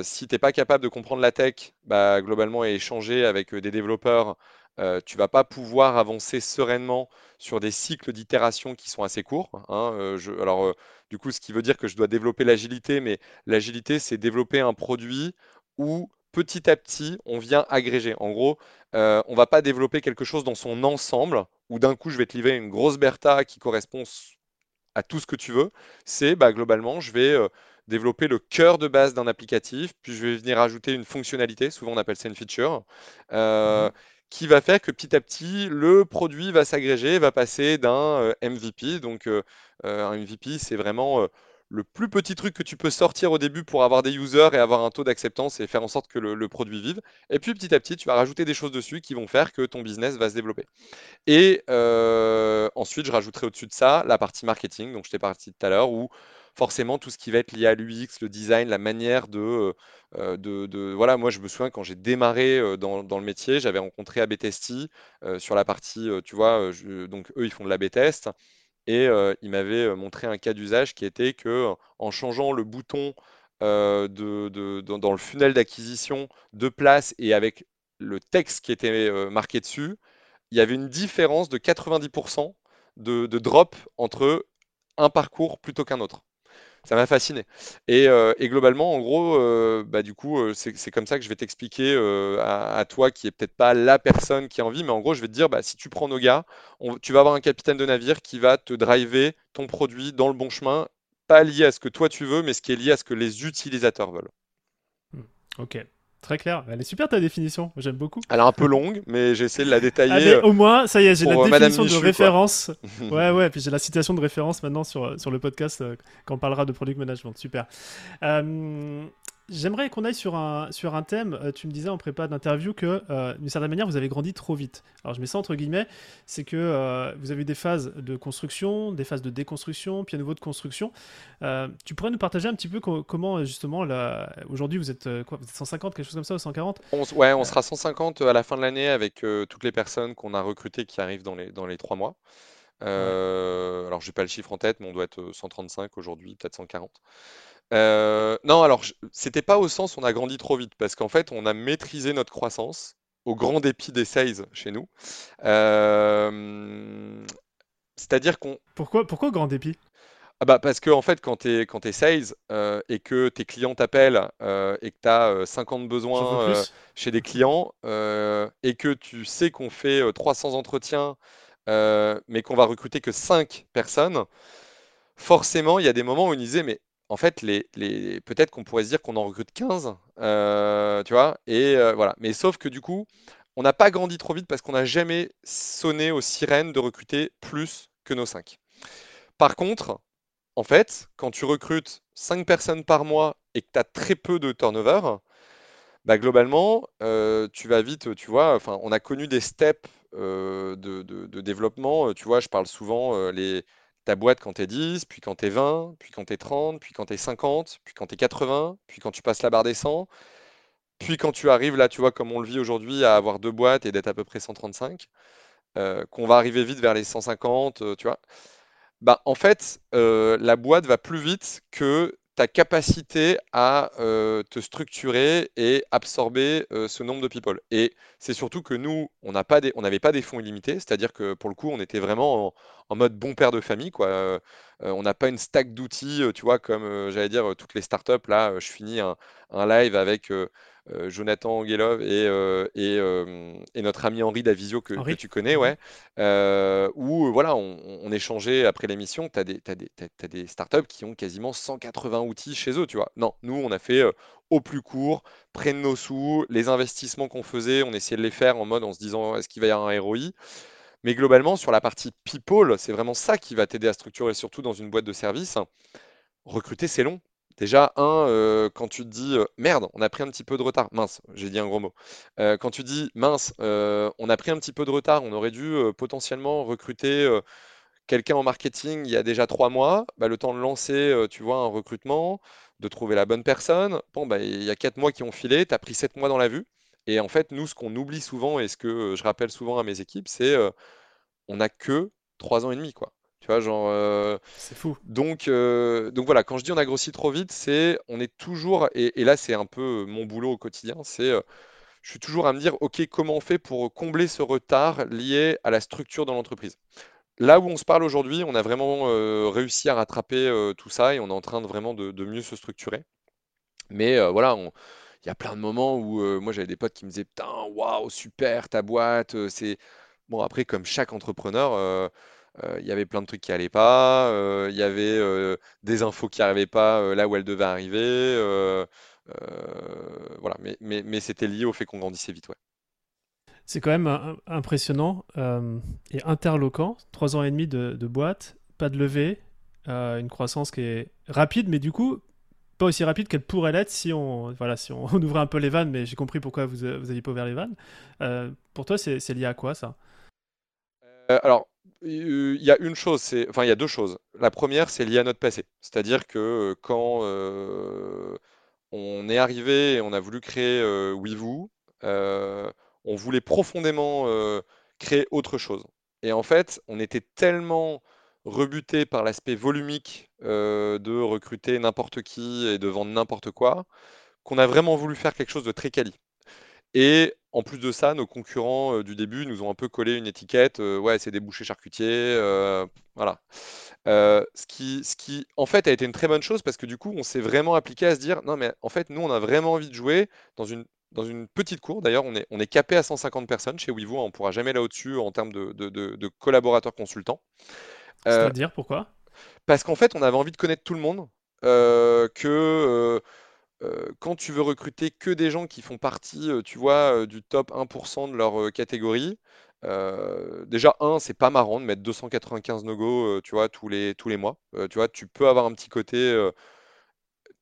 si tu n'es pas capable de comprendre la tech, bah, globalement, et échanger avec des développeurs, euh, tu vas pas pouvoir avancer sereinement sur des cycles d'itération qui sont assez courts. Hein, euh, alors, euh, du coup, ce qui veut dire que je dois développer l'agilité, mais l'agilité, c'est développer un produit où petit à petit, on vient agréger. En gros, on ne va pas développer quelque chose dans son ensemble, où d'un coup, je vais te livrer une grosse Bertha qui correspond à tout ce que tu veux. C'est bah, globalement, je vais développer le cœur de base d'un applicatif, puis je vais venir ajouter une fonctionnalité, souvent on appelle ça une feature, mmh qui va faire que petit à petit, le produit va s'agréger, va passer d'un euh, MVP. Donc, euh, euh, un MVP, c'est vraiment le plus petit truc que tu peux sortir au début pour avoir des users et avoir un taux d'acceptance et faire en sorte que le, produit vive. Et puis petit à petit, tu vas rajouter des choses dessus qui vont faire que ton business va se développer. Et ensuite, je rajouterai au-dessus de ça la partie marketing, donc je t'ai parti tout à l'heure, où forcément tout ce qui va être lié à l'UX, le design, la manière de, euh, de, Voilà, moi je me souviens quand j'ai démarré euh, dans, dans, le métier, j'avais rencontré AB Testy euh, sur la partie, tu vois, donc eux ils font de l'AB test. Et ils m'avaient montré un cas d'usage qui était que en changeant le bouton de, de, dans, le funnel d'acquisition de place et avec le texte qui était marqué dessus, il y avait une différence de 90% de, de drop entre un parcours plutôt qu'un autre ça m'a fasciné. Et, euh, globalement, en gros, euh, bah, du coup, euh, c'est comme ça que je vais t'expliquer à, toi qui est peut-être pas la personne qui a envie, mais en gros, je vais te dire, bah, si tu prends nos gars, tu vas avoir un capitaine de navire qui va te driver ton produit dans le bon chemin, pas lié à ce que toi tu veux, mais ce qui est lié à ce que les utilisateurs veulent. Hmm. Ok. Très clair. Elle est super ta définition. J'aime beaucoup. Elle est un peu longue, mais j'ai essayé de la détailler. Allez, au moins, ça y est, j'ai la définition de référence. ouais, ouais. Puis j'ai la citation de référence maintenant sur, sur le podcast euh, quand on parlera de product management. Super. Euh, J'aimerais qu'on aille sur un, sur un thème. Euh, tu me disais en prépa d'interview que, euh, d'une certaine manière, vous avez grandi trop vite. Alors, je mets ça entre guillemets. C'est que euh, vous avez eu des phases de construction, des phases de déconstruction, puis à nouveau de construction. tu pourrais nous partager un petit peu comment, justement, aujourd'hui, vous êtes quoi Vous êtes 150, quelque chose comme ça, ou 140 Ouais, on sera 150 à la fin de l'année avec toutes les personnes qu'on a recrutées qui arrivent dans les, dans les trois mois. Alors, je n'ai pas le chiffre en tête, mais on doit être 135 aujourd'hui, peut-être 140. Euh, non, alors c'était pas au sens on a grandi trop vite, parce qu'en fait on a maîtrisé notre croissance au grand dépit des sales chez nous. Euh, c'est-à-dire qu'on... Pourquoi, pourquoi au grand dépit? Ah bah parce que en fait, quand tu es, quand t'es sales euh, et que tes clients t'appellent euh, et que tu as 50 J'en veux besoins euh, plus. chez des clients euh, et que tu sais qu'on fait euh, 300 entretiens euh, mais qu'on va recruter que 5 personnes, forcément, il y a des moments où on disait, mais en fait, peut-être qu'on pourrait se dire qu'on en recrute 15, euh, tu vois, et euh, voilà. Mais sauf que du coup, on n'a pas grandi trop vite parce qu'on n'a jamais sonné aux sirènes de recruter plus que nos 5. Par contre, en fait, quand tu recrutes 5 personnes par mois et que tu as très peu de turnover, bah, globalement, euh, tu vas vite, tu vois, enfin, on a connu des steps de, développement. Tu vois, je parle souvent les, ta boîte quand tu es 10, puis quand tu es 20, puis quand tu es 30, puis quand tu es 50, puis quand tu es 80, puis quand tu passes la barre des 100, puis quand tu arrives là, tu vois, comme on le vit aujourd'hui, à avoir deux boîtes et d'être à peu près 135, euh, qu'on va arriver vite vers les 150, euh, tu vois. Bah, en fait, euh, la boîte va plus vite que ta capacité à euh, te structurer et absorber euh, ce nombre de people. Et c'est surtout que nous, on n'avait pas des fonds illimités, c'est-à-dire que pour le coup, on était vraiment en, mode bon père de famille, quoi. Euh, on n'a pas une stack d'outils, tu vois, comme j'allais dire toutes les startups. Là, je finis un, live avec Jonathan Angelov et, euh, et, euh, et notre ami Henri Davisio que, que Henri tu connais, Mhm. ouais euh, où euh, voilà, on, on échangeait après l'émission, tu as des, startups qui ont quasiment 180 outils chez eux, tu vois. Non, nous, on a fait euh, au plus court, près de nos sous, les investissements qu'on faisait, on essayait de les faire en mode en se disant est-ce qu'il va y avoir un ROI? Mais globalement, sur la partie people, c'est vraiment ça qui va t'aider à structurer, surtout dans une boîte de service. Recruter, c'est long. Déjà, un, quand tu te dis merde, on a pris un petit peu de retard, mince, j'ai dit un gros mot. Quand tu dis mince, on a pris un petit peu de retard, on aurait dû potentiellement recruter quelqu'un en marketing il y a déjà trois mois, bah, le temps de lancer, tu vois, un recrutement, de trouver la bonne personne. Bon, bah, il y a quatre mois qui ont filé, tu as pris sept mois dans la vue. Et en fait, nous, ce qu'on oublie souvent et ce que je rappelle souvent à mes équipes, c'est on n'a que trois ans et demi, quoi. Tu vois, genre, euh, C'est fou. donc, euh, donc voilà, quand je dis on a grossi trop vite, c'est on est toujours, et, et là c'est un peu mon boulot au quotidien, c'est euh, je suis toujours à me dire, ok, comment on fait pour combler ce retard lié à la structure de l'entreprise? Là où on se parle aujourd'hui, on a vraiment euh, réussi à rattraper euh, tout ça et on est en train de vraiment de, de mieux se structurer. Mais euh, voilà, on- il y a plein de moments où euh, moi j'avais des potes qui me disaient, putain, waouh, super ta boîte, euh, c'est Bon, après, comme chaque entrepreneur, euh, euh, il y avait plein de trucs qui allaient pas, euh, il y avait euh, des infos qui n'arrivaient pas euh, là où elles devaient arriver. euh, euh, voilà, mais, mais, mais c'était lié au fait qu'on grandissait vite, ouais. C'est quand même euh, impressionnant euh, et interloquant. Trois ans et demi de, de boîte, pas de levée, euh, une croissance qui est rapide, mais du coup, pas aussi rapide qu'elle pourrait l'être si on, voilà, si on, on ouvrait un peu les vannes, mais j'ai compris pourquoi vous n'aviez pas ouvert les vannes. Euh, pour toi, c'est lié à quoi ça? Euh, alors, euh, il y a une chose, enfin, il y a deux choses. La première, c'est lié à notre passé. C'est-à-dire que euh, quand euh, on est arrivé et on a voulu créer euh, euh, on voulait profondément euh, créer autre chose. Et en fait, on était tellement rebuté par l'aspect volumique euh, de recruter n'importe qui et de vendre n'importe quoi, qu'on a vraiment voulu faire quelque chose de très quali. Et en plus de ça, nos concurrents euh, du début nous ont un peu collé une étiquette, euh, ouais, c'est des bouchers charcutiers, euh, voilà. Euh, ce qui, ce qui, en fait, a été une très bonne chose parce que du coup, on s'est vraiment appliqué à se dire, non, mais en fait, nous, on a vraiment envie de jouer dans une, dans une petite cour. D'ailleurs, on est, on est capé à 150 personnes chez Wevo, on ne pourra jamais là au-dessus en termes de, de- de- de collaborateurs consultants. Euh, C'est-à-dire pourquoi? parce qu'en fait, on avait envie de connaître tout le monde, euh, que euh, quand tu veux recruter que des gens qui font partie, euh, tu vois, euh, du top 1% de leur euh, catégorie, euh, déjà, un, c'est pas marrant de mettre 295 no-go, euh, tu vois, tous les, tous les mois. Euh, tu vois, tu peux avoir un petit côté euh,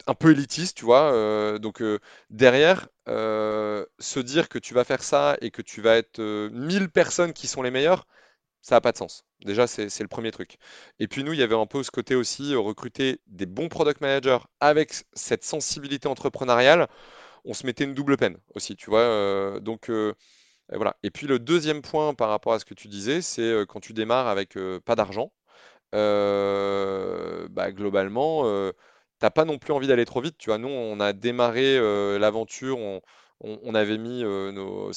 un peu élitiste, tu vois. euh, donc, euh, derrière, euh, se dire que tu vas faire ça et que tu vas être euh, 1000 personnes qui sont les meilleures, ça n'a pas de sens. Déjà, c'est le premier truc. Et puis nous, il y avait un peu ce côté aussi, euh, recruter des bons product managers avec cette sensibilité entrepreneuriale, on se mettait une double peine aussi, tu vois. euh, donc euh, voilà. Et puis le deuxième point par rapport à ce que tu disais, c'est quand tu démarres avec pas d'argent, bah, globalement, t'as pas non plus envie d'aller trop vite. Tu vois, nous, on a démarré l'aventure, on- avait mis euh,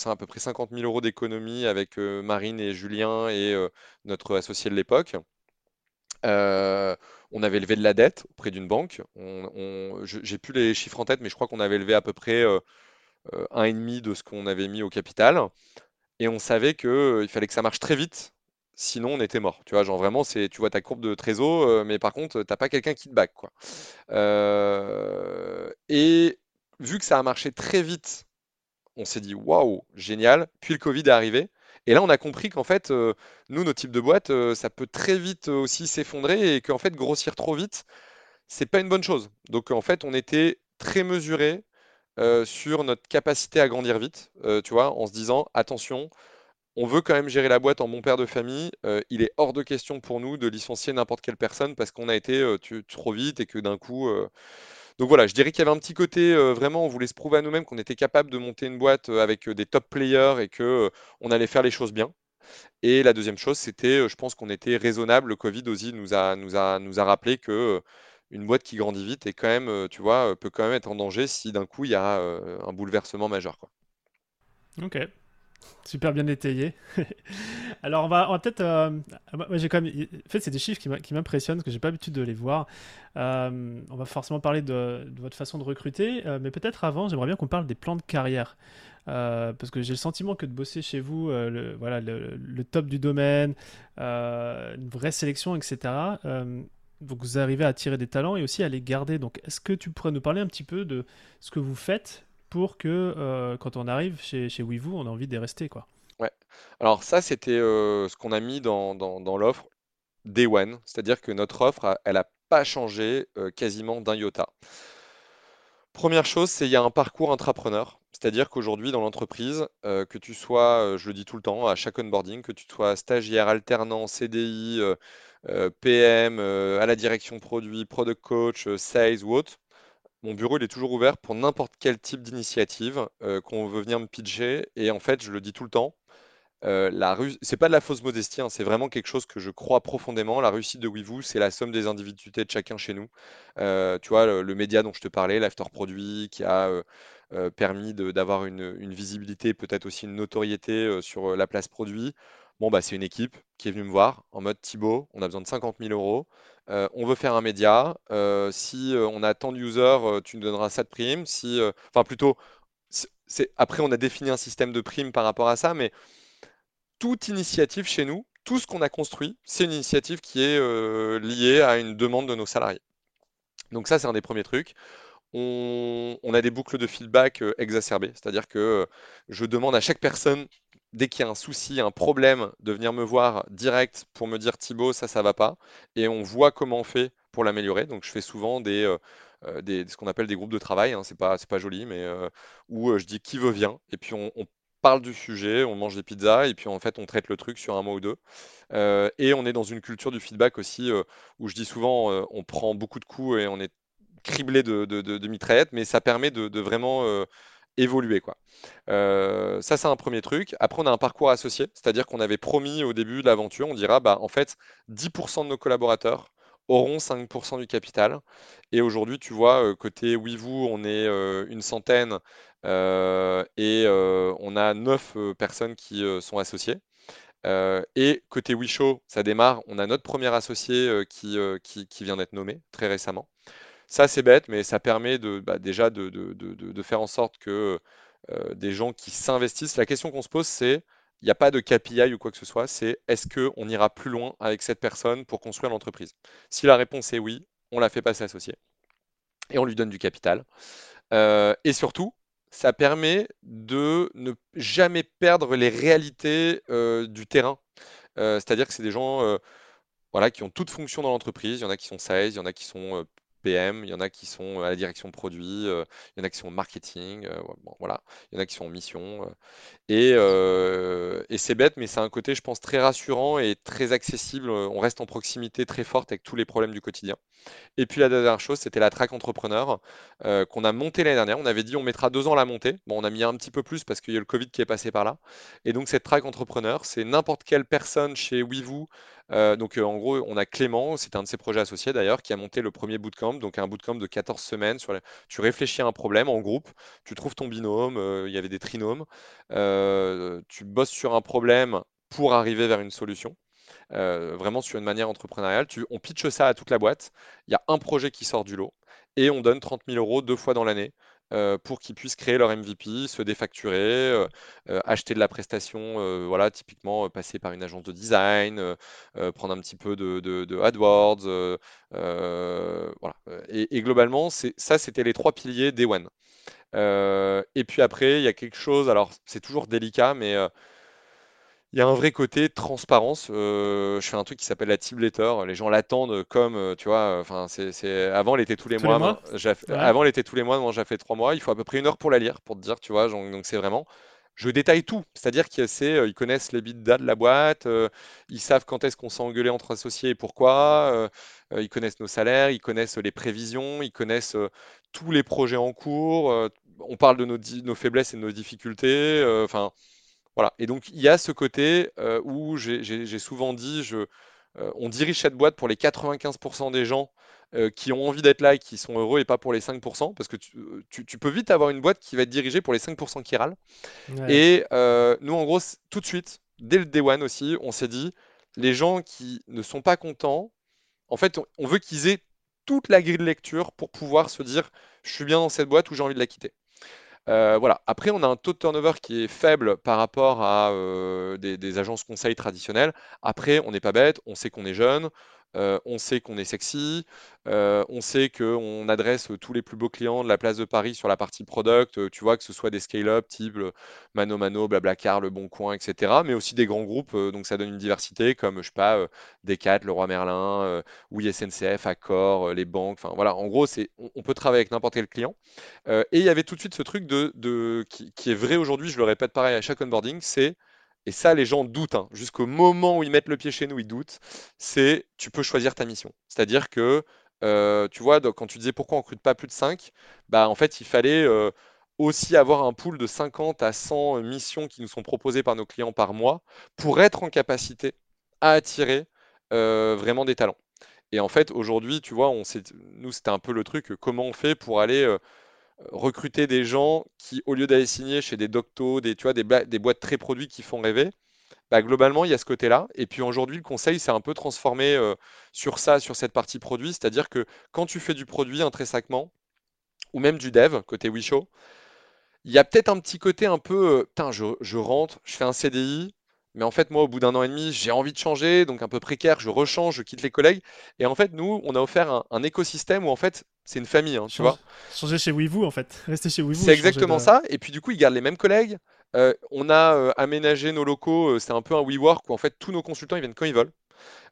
à peu près 50 000 euros d'économie avec euh, Marine et Julien et euh, notre associé de l'époque. On avait levé de la dette auprès d'une banque. On, on- j'ai plus les chiffres en tête, mais je crois qu'on avait levé à peu près un et demi de ce qu'on avait mis au capital. Et on savait que euh, il fallait que ça marche très vite, sinon on était mort. Tu vois, genre vraiment, c'est, tu vois ta courbe de trésor, mais par contre, t'as pas quelqu'un qui te back, et vu que ça a marché très vite on s'est dit waouh, génial. Puis le Covid est arrivé. Et là, on a compris qu'en fait, euh, nous, nos types de boîtes, euh, ça peut très vite euh, aussi s'effondrer et qu'en fait, grossir trop vite, c'est pas une bonne chose. Donc, en fait, on était très mesuré sur notre capacité à grandir vite, tu vois, en se disant attention, on veut quand même gérer la boîte en bon père de famille. il est hors de question pour nous de licencier n'importe quelle personne parce qu'on a été tu- trop vite et que d'un coup, donc voilà, je dirais qu'il y avait un petit côté euh, vraiment, on voulait se prouver à nous-mêmes qu'on était capable de monter une boîte euh, avec euh, des top players et que on allait faire les choses bien. Et la deuxième chose, c'était, je pense qu'on était raisonnable. Le Covid aussi nous a, nous a, nous a rappelé que une boîte qui grandit vite est quand même, tu vois, peut quand même être en danger si d'un coup il y a un bouleversement majeur. Ok, super bien étayé. Alors on va, va peut-être. euh, j'ai quand même. En fait, c'est des chiffres qui m'impressionnent parce que j'ai pas l'habitude de les voir. Euh, on va forcément parler de, votre façon de recruter, euh, mais peut-être avant, j'aimerais bien qu'on parle des plans de carrière. Euh, parce que j'ai le sentiment que de bosser chez vous, le, voilà, le, top du domaine, une vraie sélection, etc. donc vous arrivez à attirer des talents et aussi à les garder. Donc est-ce que tu pourrais nous parler un petit peu de ce que vous faites pour que euh, quand on arrive chez, chez on a envie d'y rester, quoi. Ouais. Alors ça, c'était euh, ce qu'on a mis dans, l'offre Day One, c'est-à-dire que notre offre, elle n'a pas changé euh, quasiment d'un iota. Première chose, c'est il y a un parcours intrapreneur. C'est-à-dire qu'aujourd'hui, dans l'entreprise, que tu sois, je le dis tout le temps, à chaque onboarding, que tu sois stagiaire, alternant, CDI, PM, à la direction produit, product coach, sales ou autre, mon bureau, est toujours ouvert pour n'importe quel type d'initiative euh, qu'on veut venir me pitcher. Et en fait, je le dis tout le temps, euh, la c'est pas de la fausse modestie, hein, c'est vraiment quelque chose que je crois profondément. La réussite de Weevoo, c'est la somme des individualités de chacun chez nous. Euh, tu vois, le, média dont je te parlais, l'after produit, qui a euh, permis d'avoir une, visibilité, peut-être aussi une notoriété sur la place produit. Bon, bah, c'est une équipe qui est venue me voir en mode Thibaut, on a besoin de 50 000 euros. On veut faire un média. si on a tant de users, tu nous donneras ça de prime. Si, enfin, plutôt, après, on a défini un système de prime par rapport à ça, mais toute initiative chez nous, tout ce qu'on a construit, c'est une initiative qui est liée à une demande de nos salariés. Donc ça, c'est un des premiers trucs. On, a des boucles de feedback exacerbées, c'est-à-dire que je demande à chaque personne, dès qu'il y a un souci, un problème, de venir me voir direct pour me dire Thibaut, ça, ça va pas, et on voit comment on fait pour l'améliorer. Donc je fais souvent des, euh, euh, des- ce qu'on appelle des groupes de travail, hein, c'est pas, pas joli, mais euh, où je dis qui veut vient, et puis on, parle du sujet, on mange des pizzas, et puis en fait on traite le truc sur un mois ou deux. Et on est dans une culture du feedback aussi, où je dis souvent, on prend beaucoup de coups et on est criblé de, de, de- mitraillettes, mais ça permet de, vraiment évoluer, quoi. Euh, ça, c'est un premier truc. Après, on a un parcours associé, c'est-à-dire qu'on avait promis au début de l'aventure, on dira, bah, en fait, 10% de nos collaborateurs auront 5% du capital. Et aujourd'hui, tu vois, euh, côté Weevoo, on est euh, une centaine et on a 9 euh, personnes qui sont associées. Et côté Wishow, ça démarre. On a notre premier associé qui, qui, qui vient d'être nommé très récemment. Ça, c'est bête, mais ça permet bah, déjà de, faire en sorte que euh, des gens qui s'investissent, la question qu'on se pose, c'est, il n'y a pas de KPI ou quoi que ce soit, c'est est-ce qu'on ira plus loin avec cette personne pour construire l'entreprise? Si la réponse est oui, on la fait passer associée et on lui donne du capital. Euh, et surtout, ça permet de ne jamais perdre les réalités euh, du terrain. C'est-à-dire que c'est des gens voilà, qui ont toute fonction dans l'entreprise. Il y en a qui sont sales, il y en a qui sont PM, il y en a qui sont à la direction produit, il y en a qui sont au marketing, voilà, il y en a qui sont en mission. et c'est bête, mais c'est un côté, je pense, très rassurant et très accessible. On reste en proximité très forte avec tous les problèmes du quotidien. Et puis la dernière chose, c'était la track entrepreneur qu'on a montée l'année dernière. On avait dit on mettra deux ans à la monter. Bon, on a mis un petit peu plus parce qu'il y a le Covid qui est passé par là. Et donc cette track entrepreneur, c'est n'importe quelle personne chez Weevoo. Donc en gros, on a Clément, c'est un de ses projets associés d'ailleurs, qui a monté le premier bootcamp, donc un bootcamp de 14 semaines. Tu réfléchis à un problème en groupe, tu trouves ton binôme, il y avait des trinômes, tu bosses sur un problème pour arriver vers une solution. vraiment sur une manière entrepreneuriale. Tu, on pitch ça à toute la boîte. Il y a un projet qui sort du lot et on donne 30 000 euros deux fois dans l'année euh, pour qu'ils puissent créer leur MVP, se défacturer, euh, euh, acheter de la prestation, voilà, typiquement passer par une agence de design, prendre un petit peu de, AdWords, voilà. Et, globalement, ça, c'était les trois piliers Day One. et puis après, il y a quelque chose, alors c'est toujours délicat, mais il y a un vrai côté transparence. Euh, je fais un truc qui s'appelle la team letter. Les gens l'attendent comme, euh, tu vois, enfin, c'est, avant, elle était tous les mois. Avant, elle était tous les mois. Moi, j'ai fait trois mois. Il faut à peu près une heure pour la lire, pour te dire, tu vois. donc, c'est vraiment. Je détaille tout. C'est-à-dire qu'ils ils connaissent les bidas de la boîte. Euh, ils savent quand est-ce qu'on s'est engueulé entre associés et pourquoi. ils connaissent nos salaires. Ils connaissent les prévisions. Ils connaissent tous les projets en cours. on parle de nos, nos, faiblesses et de nos difficultés. Enfin. Voilà. Et donc, il y a ce côté euh, où j'ai souvent dit, je, euh, on dirige cette boîte pour les 95% des gens euh, qui ont envie d'être là et qui sont heureux et pas pour les 5%, parce que tu, peux vite avoir une boîte qui va être dirigée pour les 5% qui râlent. Et nous, en gros, tout de suite, dès le day one aussi, on s'est dit, les gens qui ne sont pas contents, en fait, on veut qu'ils aient toute la grille de lecture pour pouvoir se dire, je suis bien dans cette boîte ou j'ai envie de la quitter. Euh, voilà. Après, on a un taux de turnover qui est faible par rapport à euh, des, agences conseils traditionnelles. Après, on n'est pas bête, on sait qu'on est jeune, euh, on sait qu'on est sexy, on sait qu'on adresse tous les plus beaux clients de la place de Paris sur la partie product, tu vois, que ce soit des scale-up type Mano Mano, Blablacar, Le Bon Coin, etc., mais aussi des grands groupes, donc ça donne une diversité comme, je sais pas, Decat, Leroy Merlin, oui SNCF, Accor, les banques, enfin voilà, en gros, c'est, on, peut travailler avec n'importe quel client. et il y avait tout de suite ce truc de, qui, est vrai aujourd'hui, je le répète pareil à chaque onboarding, c'est et ça, les gens doutent. Hein. Jusqu'au moment où ils mettent le pied chez nous, ils doutent. C'est tu peux choisir ta mission. C'est-à-dire que, euh, tu vois, quand tu disais pourquoi on recrute pas plus de 5, bah, en fait, il fallait euh, aussi avoir un pool de 50 à 100 missions qui nous sont proposées par nos clients par mois pour être en capacité à attirer euh, vraiment des talents. Et en fait, aujourd'hui, tu vois, on nous, c'était un peu le truc, comment on fait pour aller recruter des gens qui, au lieu d'aller signer chez des doctos, des, tu vois, des, des boîtes très produits qui font rêver, bah, globalement, il y a ce côté-là. Et puis aujourd'hui, le conseil s'est un peu transformé euh, sur ça, sur cette partie produit. C'est-à-dire que quand tu fais du produit intrinsèquement, ou même du dev, côté Wishow, il y a peut-être un petit côté un peu, euh, je, je rentre, je fais un CDI, mais en fait, moi, au bout d'un an et demi, j'ai envie de changer, donc un peu précaire, je rechange, je quitte les collègues. Et en fait, nous, on a offert un, écosystème où en fait, c'est une famille, hein, tu vois. Changer chez WeVoo, en fait. Rester chez WeVoo. C'est exactement ça. Et puis du coup, ils gardent les mêmes collègues. Euh, on a euh, aménagé nos locaux, euh, c'est un peu un WeWork où en fait tous nos consultants ils viennent quand ils veulent.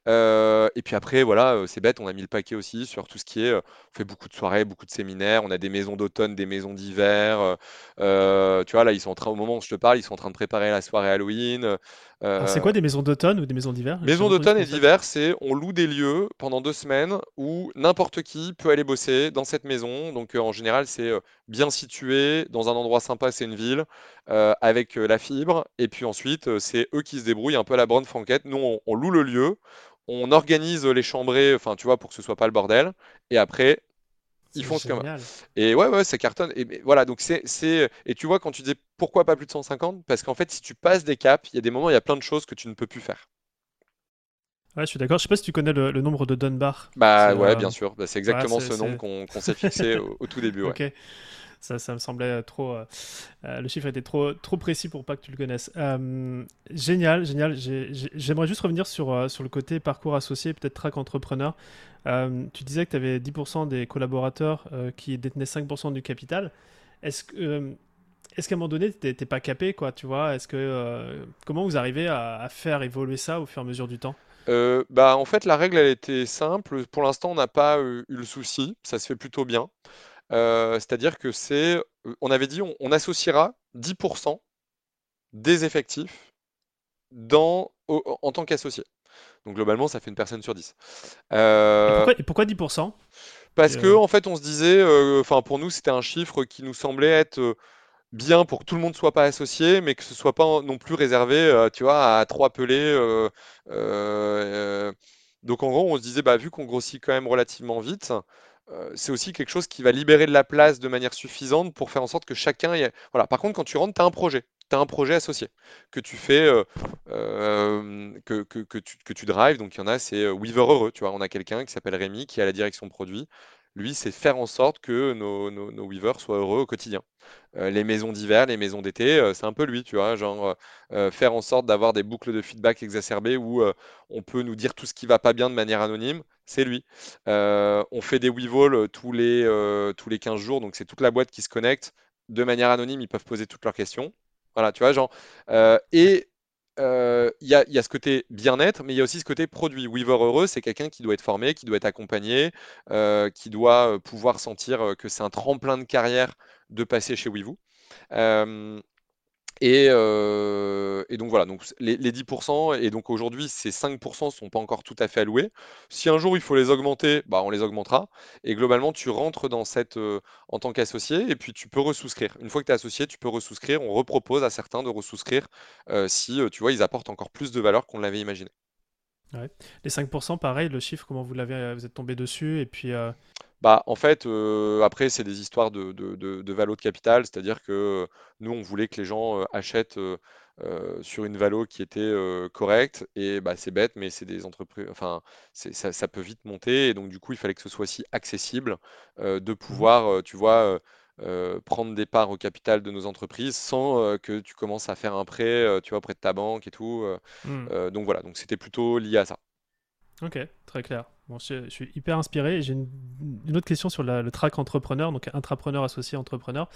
Euh, et puis après, voilà, c'est bête, on a mis le paquet aussi sur tout ce qui est. On fait beaucoup de soirées, beaucoup de séminaires. On a des maisons d'automne, des maisons d'hiver. tu vois, là, ils sont en train, au moment où je te parle, ils sont en train de préparer la soirée Halloween. C'est quoi des maisons d'automne ou des maisons d'hiver? Maisons d'automne et d'hiver, c'est on loue des lieux pendant deux semaines où n'importe qui peut aller bosser dans cette maison. Donc en général, c'est bien situé, dans un endroit sympa, c'est une ville, avec la fibre. Et puis ensuite, c'est eux qui se débrouillent un peu à la bonne franquette. Nous, on loue le lieu on organise les chambrées, enfin, tu vois, pour que ce soit pas le bordel. Et après, ils font ce que Et ouais, ouais, ça cartonne. Et voilà, donc c'est, et tu vois, quand tu dis pourquoi pas plus de 150, parce qu'en fait, si tu passes des caps, il y a des moments, il y a plein de choses que tu ne peux plus faire. Ouais, je suis d'accord. Je sais pas si tu connais le, nombre de Dunbar. Bah ouais, euh, bien sûr. Bah, c'est exactement ce nombre qu'on, s'est fixé au, tout début. Ouais. Ça, me semblait trop. Euh, euh, le chiffre était trop, trop précis pour pas que tu le connaisses. Euh, génial, génial. J'aimerais juste revenir sur, sur le côté parcours associé, peut-être track entrepreneur. tu disais que tu avais 10% des collaborateurs qui détenaient 5% du capital. Est-ce est-ce qu'à un moment donné, tu n'es pas capé, quoi, tu vois? Est-ce que comment vous arrivez à, à, faire évoluer ça au fur et à mesure du temps? Bah, en fait, la règle, elle était simple. Pour l'instant, on n'a pas eu le souci. Ça se fait plutôt bien. Euh, c'est-à-dire que c'est, euh, on avait dit, on, associera 10% des effectifs dans, en tant qu'associé. Donc globalement, ça fait une personne sur 10. Euh, et, pourquoi, 10% Parce que en fait, on se disait, enfin pour nous, c'était un chiffre qui nous semblait être bien pour que tout le monde soit pas associé, mais que ce soit pas non plus réservé, tu vois, à trois pelés. donc en gros, on se disait, bah, vu qu'on grossit quand même relativement vite, euh, c'est aussi quelque chose qui va libérer de la place de manière suffisante pour faire en sorte que chacun. Voilà. Par contre, quand tu rentres, tu as un projet. tu un projet associé que tu fais, que, tu, que tu drives. Donc, il y en a, c'est Weaver Heureux. Tu vois, on a quelqu'un qui s'appelle Rémi qui a la direction produit. Lui, c'est faire en sorte que nos, nos, weavers soient heureux au quotidien. Euh, les maisons d'hiver, les maisons d'été, euh, c'est un peu lui, tu vois, genre euh, faire en sorte d'avoir des boucles de feedback exacerbées où on peut nous dire tout ce qui va pas bien de manière anonyme, c'est lui. on fait des Weevil tous les, tous les 15 jours, donc c'est toute la boîte qui se connecte de manière anonyme, ils peuvent poser toutes leurs questions. Voilà, tu vois, genre. et il y, a, ce côté bien-être, mais il y a aussi ce côté produit. Weaver heureux, c'est quelqu'un qui doit être formé, qui doit être accompagné, qui doit pouvoir sentir que c'est un tremplin de carrière de passer chez Weavoo. Et, donc voilà, donc les, 10%, et donc aujourd'hui ces 5% ne sont pas encore tout à fait alloués. Si un jour il faut les augmenter, bah, on les augmentera. Et globalement, tu rentres dans cette en tant qu'associé, et puis tu peux resouscrire. Une fois que tu es associé, tu peux resouscrire. On repropose à certains de resouscrire si tu vois, ils apportent encore plus de valeur qu'on l'avait imaginé. Les 5%, pareil, le chiffre, comment vous l'avez, vous êtes tombé dessus, et puis. Bah, en fait, après, c'est des histoires de, de, de, de valo de capital, c'est-à-dire que nous, on voulait que les gens achètent sur une valo qui était correcte, et bah, c'est bête, mais c'est des entreprises, enfin, ça, ça, peut vite monter, et donc du coup, il fallait que ce soit aussi accessible de mmh pouvoir, tu vois, prendre des parts au capital de nos entreprises sans que tu commences à faire un prêt, tu vois, auprès de ta banque et tout. Mmh. donc voilà, donc c'était plutôt lié à ça. Ok, très clair. Je, suis hyper inspiré. J'ai une, autre question sur le track entrepreneur, donc intrapreneur associé entrepreneur.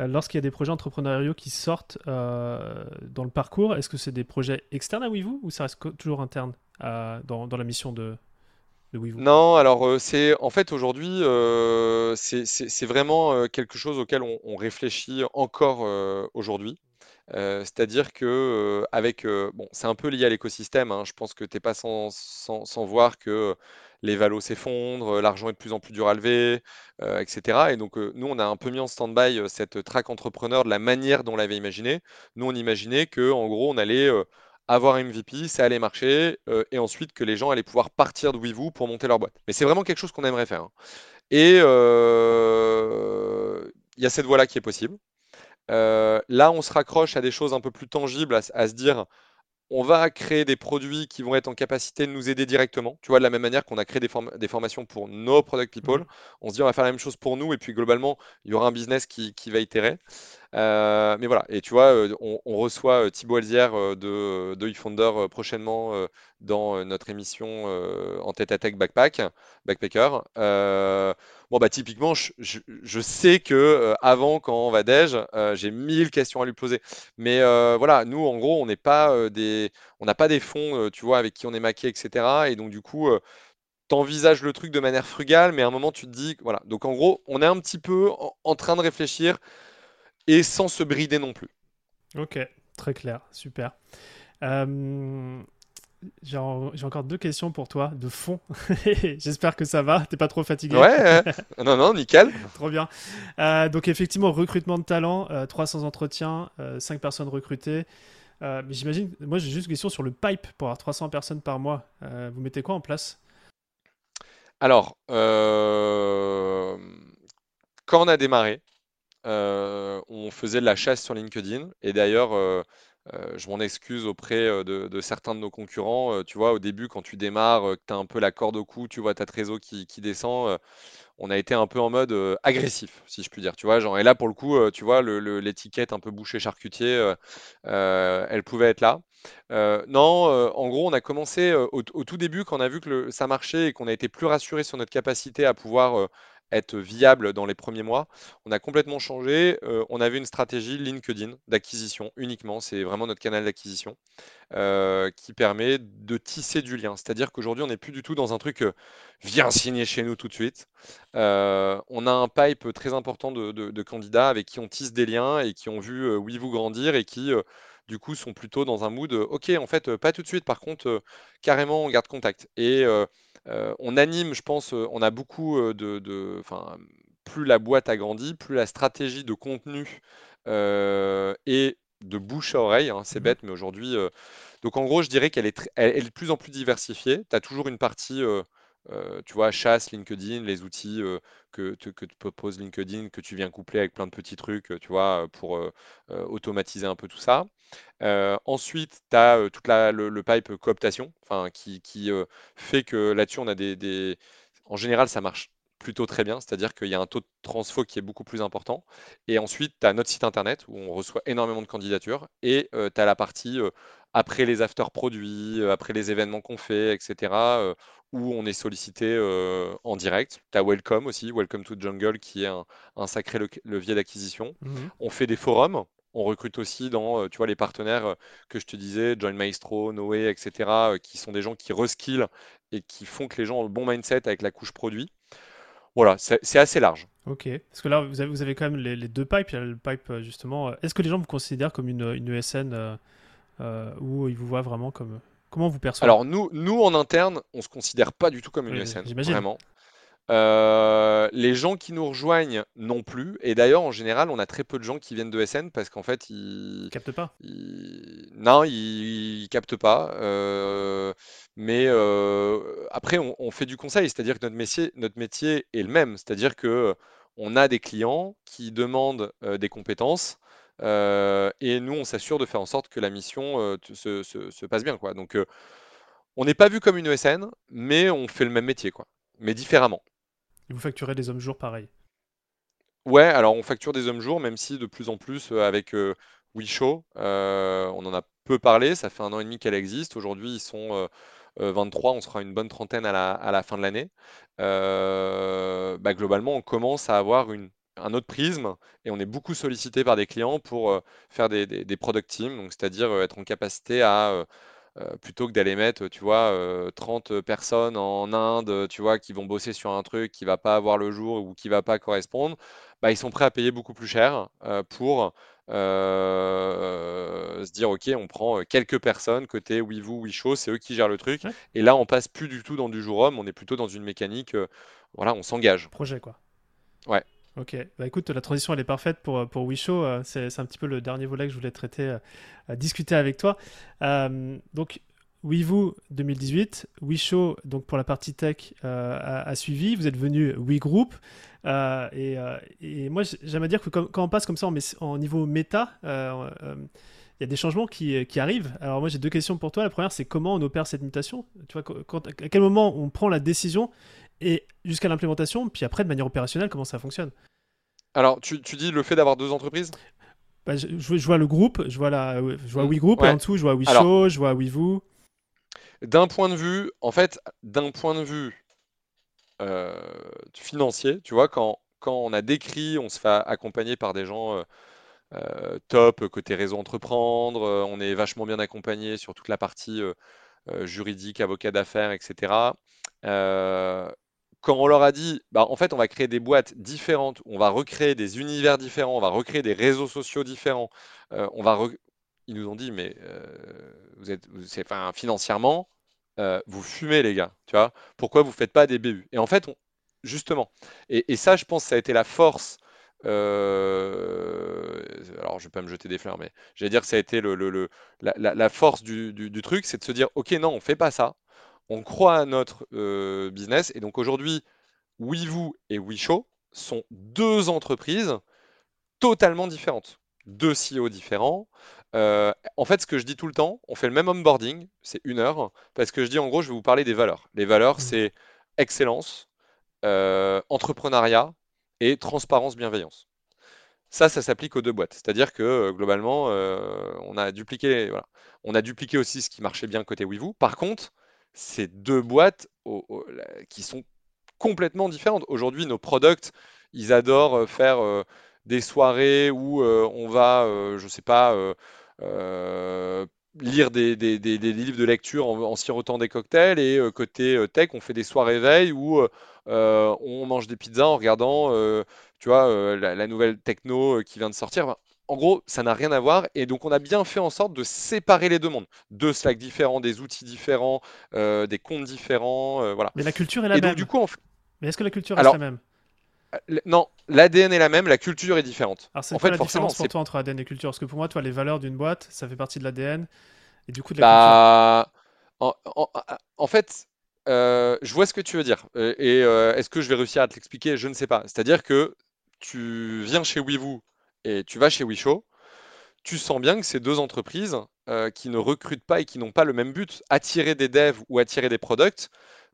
Euh, lorsqu'il y a des projets entrepreneuriaux qui sortent euh, dans le parcours, est-ce que c'est des projets externes à WeVoo ou ça reste toujours interne dans, la mission de, de Non, alors euh, c'est en fait aujourd'hui, c'est vraiment quelque chose auquel on réfléchit encore aujourd'hui. C'est-à-dire que avec, bon, c'est un peu lié à l'écosystème. hein. Je pense que tu n'es pas sans, voir que les valos s'effondrent, l'argent est de plus en plus dur à lever, etc. Et donc, nous, on a un peu mis en stand-by cette track entrepreneur de la manière dont on l'avait imaginé. Nous, on imaginait que, en gros, on allait avoir un MVP, ça allait marcher, et ensuite que les gens allaient pouvoir partir de pour monter leur boîte. Mais c'est vraiment quelque chose qu'on aimerait faire. hein. Et il y a cette voie-là qui est possible. Euh, là, on se raccroche à des choses un peu plus tangibles, à, se dire, on va créer des produits qui vont être en capacité de nous aider directement. Tu vois, de la même manière qu'on a créé des, des, formations pour nos product people, mmh. on se dit, on va faire la même chose pour nous, et puis globalement, il y aura un business qui, qui va itérer. Euh, mais voilà, et tu vois, euh, on, reçoit Thibaut Alzière de, de eFounder prochainement dans notre émission en tête à tête backpack, backpacker. bon, bah, typiquement, je, sais que avant, quand on va déj, j'ai mille questions à lui poser. Mais voilà, nous, en gros, on n'est pas des, on n'a pas des fonds, tu vois, avec qui on est maqué, etc. Et donc, du coup, t'envisages le truc de manière frugale, mais à un moment, tu te dis, voilà. Donc, en gros, on est un petit peu en train de réfléchir et sans se brider non plus. Ok, très clair, super. Euh, j'ai encore deux questions pour toi, de fond. J'espère que ça va, t'es pas trop fatigué. Ouais, non, non, nickel. trop bien. Euh, donc effectivement, recrutement de talent, 300 euh, entretiens, 5 personnes recrutées. mais j'imagine, moi j'ai juste une question sur le pipe pour avoir 300 personnes par mois. vous mettez quoi en place? Alors, quand on a démarré, on faisait de la chasse sur LinkedIn. Et d'ailleurs, euh, euh, je m'en excuse auprès de, certains de nos concurrents. tu vois, au début, quand tu démarres, que tu as un peu la corde au cou, tu vois ta trésor qui, qui descend, on a été un peu en mode agressif, si je puis dire. Tu vois, genre, et là, pour le coup, tu vois, l'étiquette un peu boucher charcutier, elle pouvait être là. non, en gros, on a commencé au, tout début, quand on a vu que ça marchait et qu'on a été plus rassuré sur notre capacité à pouvoir être viable dans les premiers mois. On a complètement changé. Euh, on avait une stratégie LinkedIn d'acquisition uniquement. C'est vraiment notre canal d'acquisition euh, qui permet de tisser du lien. C'est-à-dire qu'aujourd'hui, on n'est plus du tout dans un truc euh, viens signer chez nous tout de suite. on a un pipe très important de, candidats avec qui on tisse des liens et qui ont vu oui vous grandir et qui du coup sont plutôt dans un mood ok en fait pas tout de suite par contre carrément on garde contact et euh, on anime, je pense, on a beaucoup de, plus la boîte a grandi, plus la stratégie de contenu et de bouche à oreille, hein, c'est mmh bête, mais aujourd'hui, donc en gros, je dirais qu'elle est, elle est de plus en plus diversifiée. Tu as toujours une partie tu vois, chasse, LinkedIn, les outils que, te, que propose LinkedIn, que tu viens coupler avec plein de petits trucs, tu vois, pour automatiser un peu tout ça. ensuite, tu as tout le, le, pipe cooptation, qui, qui fait que là-dessus, on a des, En général, ça marche plutôt très bien, c'est-à-dire qu'il y a un taux de transfo qui est beaucoup plus important. Et ensuite, tu as notre site internet où on reçoit énormément de candidatures et tu as la partie après les after produits, après les événements qu'on fait, etc., où on est sollicité en direct. Tu as Welcome aussi, Welcome to Jungle, qui est un, sacré levier d'acquisition. Mmh on fait des forums. On recrute aussi dans tu vois, les partenaires que je te disais, Join Maestro, Noé, etc., qui sont des gens qui reskillent et qui font que les gens ont le bon mindset avec la couche produit. Voilà, c'est assez large. Ok, parce que là, vous avez, vous avez quand même les, deux pipes. Il y a le pipe, euh, justement. Euh, est-ce que les gens vous considèrent comme une, une ESN euh, ou ils vous voient vraiment comme. Comment vous percevez Alors, nous, nous, en interne, on se considère pas du tout comme une ESN. Vraiment. Euh, les gens qui nous rejoignent non plus. Et d'ailleurs, en général, on a très peu de gens qui viennent de SN parce qu'en fait, ils. captent pas Non, ils... captent pas. Euh, mais euh, après, on, fait du conseil, c'est-à-dire que notre métier, notre métier est le même. C'est-à-dire que on a des clients qui demandent des compétences. et nous, on s'assure de faire en sorte que la mission se, se, passe bien. Quoi. Donc, on n'est pas vu comme une ESN, mais on fait le même métier, quoi, mais différemment. Et vous facturez des hommes jours pareil Ouais, alors on facture des hommes jours, même si de plus en plus euh, avec euh, WeShow, euh, on en a peu parlé, ça fait un an et demi qu'elle existe. Aujourd'hui, ils sont 23, on sera une bonne trentaine à la, fin de l'année. Bah, globalement, on commence à avoir un autre prisme et on est beaucoup sollicité par des clients pour faire des, product teams, c'est-à-dire être en capacité à euh, plutôt que d'aller mettre, tu vois, 30 euh, personnes en Inde, tu vois, qui vont bosser sur un truc qui va pas avoir le jour ou qui va pas correspondre, bah, ils sont prêts à payer beaucoup plus cher euh, pour se dire, OK, on prend quelques personnes côté WeVoo, WeShow, c'est eux qui gèrent le truc. Et là, on passe plus du tout dans du jour homme, on est plutôt dans une mécanique, voilà, on s'engage. Projet, quoi. Ouais. Ok, bah écoute, la transition elle est parfaite pour, pour Wishow. Euh, c'est un petit peu le dernier volet que je voulais traiter, euh, discuter avec toi. Euh, donc, WeVoo 2018, WeShow, donc pour la partie tech, a, suivi. Vous êtes venu WeGroup. Et, et, moi, j'aime dire que quand, on passe comme ça en, niveau méta, il y a des changements qui, qui arrivent. Alors moi j'ai deux questions pour toi. La première c'est comment on opère cette mutation? Tu vois, à quel moment on prend la décision et jusqu'à l'implémentation, puis après de manière opérationnelle, comment ça fonctionne. Alors, tu, dis le fait d'avoir deux entreprises? Bah, je, je, vois le groupe, je vois, la, je vois WeGroup, et en dessous, je vois WeShow, je vois WeVoo. D'un point de vue, en fait, d'un point de vue euh, financier, tu vois, quand, quand on a décrit, on se fait accompagner par des gens euh, euh, top côté réseau entreprendre, on est vachement bien accompagné sur toute la partie juridique, avocat d'affaires, etc quand on leur a dit, bah, en fait, on va créer des boîtes différentes, on va recréer des univers différents, on va recréer des réseaux sociaux différents, euh, on ils nous ont dit, mais euh, financièrement, euh, vous fumez, les gars, tu vois, pourquoi vous ne faites pas des BU Et en fait, justement, et, ça, je pense, ça a été la force. alors, je vais pas me jeter des fleurs, mais j'allais dire que ça a été la, force du, du truc, c'est de se dire, ok, non, on fait pas ça on croit à notre euh, business. Et donc aujourd'hui, WeVoo et WeShow sont deux entreprises totalement différentes, deux CEO différents. Euh, en fait, ce que je dis tout le temps, on fait le même onboarding, c'est une heure, parce que je dis en gros, je vais vous parler des valeurs. Les valeurs, mmh. c'est excellence, euh, entrepreneuriat et transparence, bienveillance. Ça, ça s'applique aux deux boîtes. C'est-à-dire que globalement, on a dupliqué, voilà. on a dupliqué aussi ce qui marchait bien côté WeVoo. Par contre, c'est deux boîtes qui sont complètement différentes. Aujourd'hui, nos products, ils adorent euh, faire euh, des soirées où euh, on va, je ne sais pas, lire des, livres de lecture en, sirotant des cocktails. Et côté tech, on fait des soirées veille où on mange des pizzas en regardant, tu vois, la, nouvelle techno qui vient de sortir en gros, ça n'a rien à voir. Et donc, on a bien fait en sorte de séparer les deux mondes. Deux Slack différents, des outils différents, euh, des comptes différents. Euh, voilà. Mais la culture est la même. du coup, Mais est-ce que la culture est la même? euh, Non, l'ADN est la même, la culture est différente. Alors, c'est en fait, la différence pour toi entre ADN et culture? Parce que pour moi, toi, les valeurs d'une boîte, ça fait partie de l'ADN. Et du coup, de la bah, culture. En, en, fait, euh, je vois ce que tu veux dire. Et est-ce que je vais réussir à te l'expliquer? Je ne sais pas. C'est-à-dire que tu viens chez Weevoo et tu vas chez Wisho, tu sens bien que c'est deux entreprises euh, qui ne recrutent pas et qui n'ont pas le même but. Attirer des devs ou attirer des products,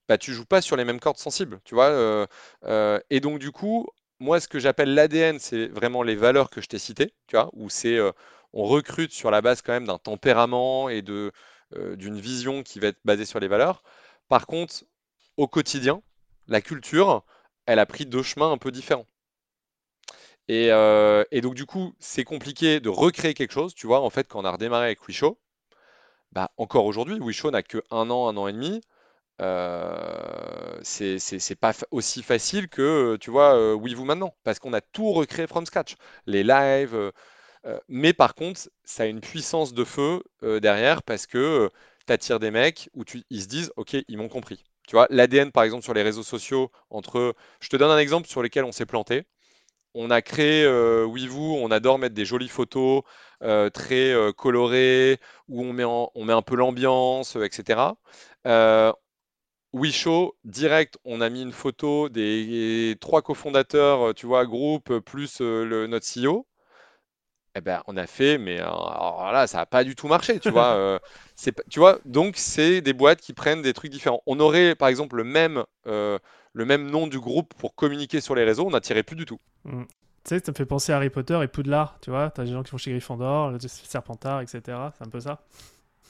bah, tu joues pas sur les mêmes cordes sensibles, tu vois. euh, euh, et donc, du coup, moi, ce que j'appelle l'ADN, c'est vraiment les valeurs que je t'ai citées, tu vois, où c'est, on recrute sur la base quand même d'un tempérament et de, d'une vision qui va être basée sur les valeurs. Par contre, au quotidien, la culture, elle a pris deux chemins un peu différents. Et, euh, et donc, du coup, c'est compliqué de recréer quelque chose, tu vois. En fait, quand on a redémarré avec Wisho, bah, encore aujourd'hui, Wisho n'a que un an, un an et demi. Euh, c'est pas aussi facile que, tu vois, euh, Vous maintenant, parce qu'on a tout recréé from scratch. Les lives, euh, euh, mais par contre, ça a une puissance de feu derrière parce que tu attires des mecs où ils se disent, OK, ils m'ont compris. Tu vois, l'ADN, par exemple, sur les réseaux sociaux, entre... Je te donne un exemple sur lesquels on s'est planté. On a créé euh, on adore mettre des jolies photos euh, très euh, colorées, où on met, un peu l'ambiance, euh, etc. Euh, Wisho, direct, on a mis une photo des trois cofondateurs, euh, tu vois, groupe, euh, plus euh, le, notre CEO. Eh ben, on a fait, mais euh, alors là, ça n'a pas du tout marché, tu vois. euh, tu vois, donc c'est des boîtes qui prennent des trucs différents. On aurait, par exemple, le même, euh, le même nom du groupe pour communiquer sur les réseaux, on n'attirait plus du tout. Mm. Tu sais, ça me fait penser à Harry Potter et Poudlard, tu vois. T'as des gens qui vont chez Gryffondor, Serpentard, etc. C'est un peu ça.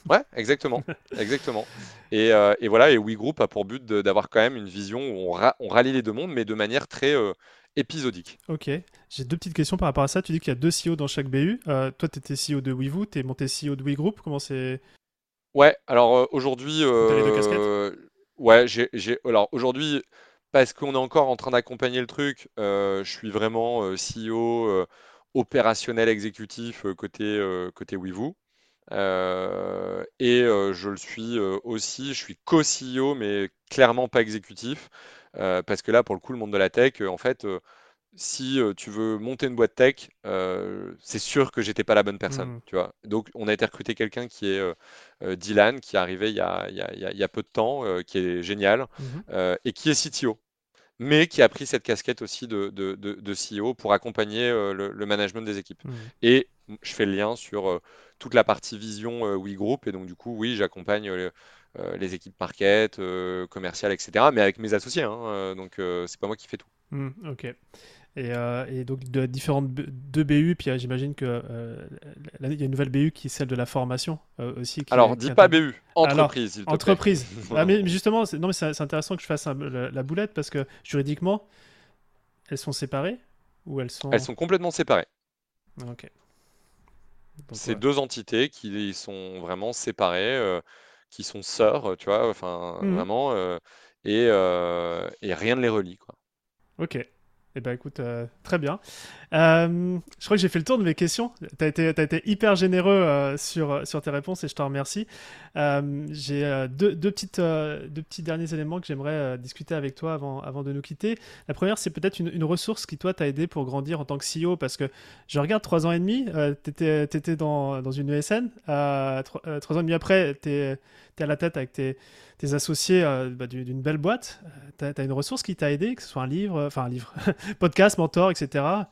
Ouais, exactement, exactement. Et, euh, et voilà, et WeGroup a pour but d'avoir quand même une vision où on, ra- on rallie les deux mondes, mais de manière très euh, épisodique. Ok. J'ai deux petites questions par rapport à ça. Tu dis qu'il y a deux CEO dans chaque BU. Euh, toi, tu étais CEO de WeVoo, tu es monté CEO de WeGroup. Comment c'est? Ouais, alors euh, aujourd'hui, T'as les deux casquettes? ouais, j'ai, alors aujourd'hui, parce qu'on est encore en train d'accompagner le truc, euh, je suis vraiment euh, CEO euh, opérationnel exécutif côté côté Weevoo. Euh, et je le suis aussi, je suis co-CEO, mais clairement pas exécutif, parce que là, pour le coup, le monde de la tech, en fait, si euh, tu veux monter une boîte tech, euh, c'est sûr que j'étais pas la bonne personne, Hmm. tu vois? Donc, on a été recruté quelqu'un qui est euh, Dylan, qui est arrivé il y a, il y a- il y a- il y a peu de temps, qui est génial, euh, et qui est CTO mais qui a pris cette casquette aussi de, de, de- de CEO pour accompagner le, le management des équipes. Mhm. Et je fais le lien sur toute la partie vision euh, We Group, et donc du coup, oui, j'accompagne les équipes market, commerciales, etc., mais avec mes associés, hein, donc c'est pas moi qui fais tout. Ok. Et, euh, et donc de différentes deux BU, puis euh, j'imagine que euh, il y a une nouvelle BU qui est celle de la formation aussi. Qui Alors, qui dis pas. BU, entreprise, te plaît. Entreprise. Ah, mais, justement, c'est- non, mais c'est intéressant que je fasse un- la, la boulette parce que juridiquement, elles sont séparées ou elles sont. Elles sont complètement séparées. Ok. C'est ouais. deux entités qui sont vraiment séparées, euh, qui sont sœurs, tu vois, enfin, Mhm. vraiment, euh, et, euh, et rien ne les relie, quoi. Ok. Eh ben écoute, euh, très bien. Euh, je crois que j'ai fait le tour de mes questions. Tu as été, t'as été hyper généreux euh, sur, sur tes réponses et je t'en remercie. J'ai deux, petites, deux petits derniers éléments que j'aimerais discuter avec toi avant, avant de nous quitter. La première, c'est peut-être une, ressource qui, toi, t'a aidé pour grandir en tant que CEO parce que je regarde trois ans et demi, tu étais, dans, dans une ESN. Trois, ans et demi après, tu es, à la tête avec tes, tes associés euh, bah, d'une belle boîte. Tu as, une ressource qui t'a aidé, que ce soit un livre, euh, enfin un livre, podcast, mentor, etc.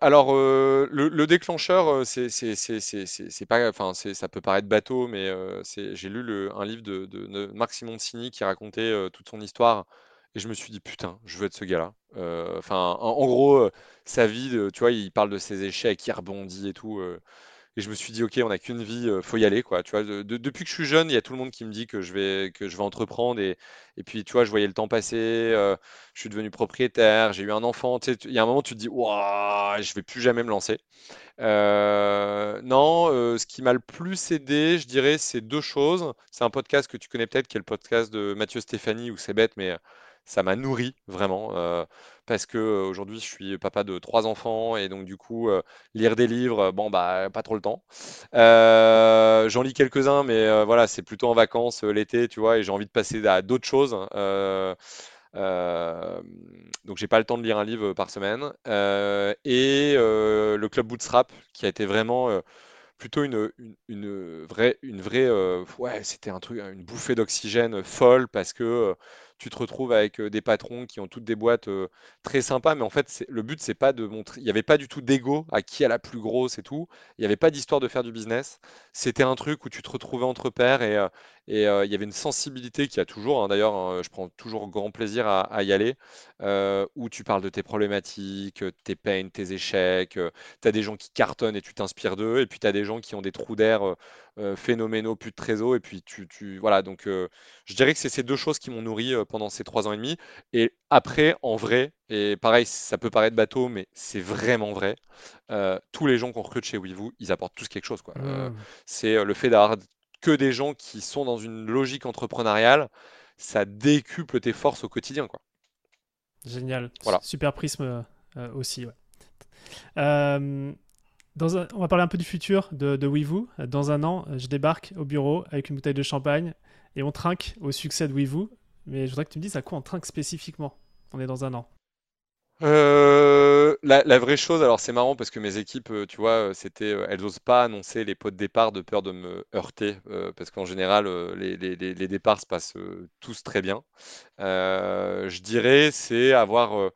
Alors euh, le, le déclencheur, euh, c'est pas, enfin ça peut paraître bateau, mais euh, j'ai lu le- un livre de, de, de Marc qui racontait euh, toute son histoire et je me suis dit putain, je veux être ce gars-là. Euh, Enfin, en, en gros, euh, sa vie, tu vois, il parle de ses échecs, il rebondit et tout. Et je me suis dit, ok, on n'a qu'une vie, euh, faut y aller, depuis que je suis jeune, il y a tout le monde qui me dit que je vais, entreprendre. Et, puis, tu vois, je voyais le temps passer. euh, je suis devenu propriétaire, j'ai eu un enfant. Il y a un moment, tu te dis, waouh, je vais plus jamais me lancer. Euh, non, ce qui m'a le plus aidé, je dirais, c'est deux choses. C'est un podcast que tu connais peut-être, qui est le podcast de Mathieu Stéphanie, où c'est bête, mais ça m'a nourri vraiment. parce que aujourd'hui, je suis papa de trois enfants, et donc du coup, lire des livres, bon, bah, pas trop le temps. J'en lis quelques-uns, mais voilà, c'est plutôt en vacances, l'été, tu vois, et j'ai envie de passer à d'autres choses. Donc j'ai pas le temps de lire un livre par semaine. Et le club Bootstrap, qui a été vraiment plutôt une, vraie, une vraie ouais, c'était un truc, une bouffée d'oxygène folle parce que tu te retrouves avec des patrons qui ont toutes des boîtes très sympas, mais en fait, le but, c'est pas de montrer. Il n'y avait pas du tout d'ego à qui a la plus grosse et tout. Il n'y avait pas d'histoire de faire du business. C'était un truc où tu te retrouvais entre pairs et, et il y avait une sensibilité qui a toujours, hein, d'ailleurs, hein, je prends toujours grand plaisir à, y aller, où tu parles de tes problématiques, tes peines, tes échecs. tu as des gens qui cartonnent et tu t'inspires d'eux, et puis tu as des gens qui ont des trous d'air phénoménaux, plus de trésor, et puis tu, tu voilà. Donc, je dirais que c'est ces deux choses qui m'ont nourri pendant ces trois ans et demi. Et après, en vrai, et pareil, ça peut paraître bateau, mais c'est vraiment vrai. tous les gens qu'on recrute chez WeVoo, ils apportent tous quelque chose. Quoi. Mmh. c'est le fait d'avoir que des gens qui sont dans une logique entrepreneuriale, ça décuple tes forces au quotidien. Quoi. Génial. Voilà. Super prisme euh, aussi. Euh, dans on va parler un peu du futur de, de WeVoo. Dans un an, je débarque au bureau avec une bouteille de champagne et on trinque au succès de WeVoo. Mais je voudrais que tu me dises à quoi on trinque spécifiquement. On est dans un an. Euh, la, vraie chose, alors c'est marrant parce que mes équipes, euh, tu vois, euh, c'était, elles osent pas annoncer les pots de départ de peur de me heurter, parce qu'en général, les, les- départs se passent tous très bien. je dirais, c'est avoir,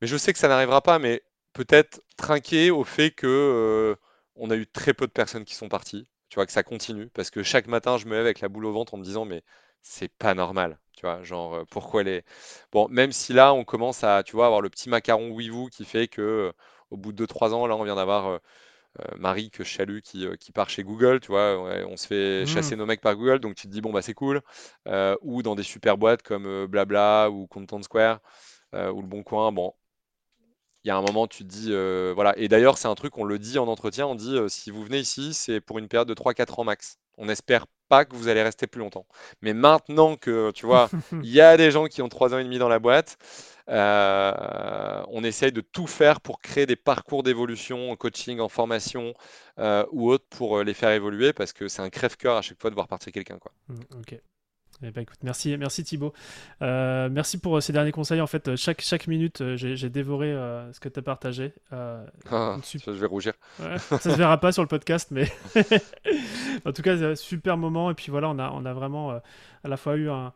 mais je sais que ça n'arrivera pas, mais peut-être trinquer au fait que on a eu très peu de personnes qui sont parties, tu vois, que ça continue, parce que chaque matin, je me lève avec la boule au ventre en me disant, mais c'est pas normal. Tu vois, genre, pourquoi les. Bon, même si là, on commence à, tu vois, avoir le petit macaron Weevoo qui fait que au bout de 2-3 ans, là, on vient d'avoir Marie que salue qui, qui, part chez Google, tu vois, on se fait mmh. chasser nos mecs par Google, donc tu te dis, bon, bah, c'est cool. ou dans des super boîtes comme Blabla ou Content Square ou Le Bon Coin, bon. Il y a un moment, tu te dis, voilà. Et d'ailleurs, c'est un truc, on le dit en entretien, on dit, si vous venez ici, c'est pour une période de 3-4 ans max. On espère pas que vous allez rester plus longtemps. Mais maintenant que, tu vois, il y a des gens qui ont trois ans et demi dans la boîte, euh, on essaye de tout faire pour créer des parcours d'évolution en coaching, en formation euh, ou autre pour euh, les faire évoluer parce que c'est un crève-cœur à chaque fois de voir partir quelqu'un. Quoi. Mmh, ok. Eh ben, écoute, merci, merci Thibaut. Euh, merci pour ces derniers conseils. En fait, chaque, chaque minute, euh, j'ai dévoré euh, ce que tu as partagé. Ah, je vais rougir. ça se verra pas sur le podcast, mais en tout cas, super moment. Et puis voilà, on a, on a vraiment à la fois eu un,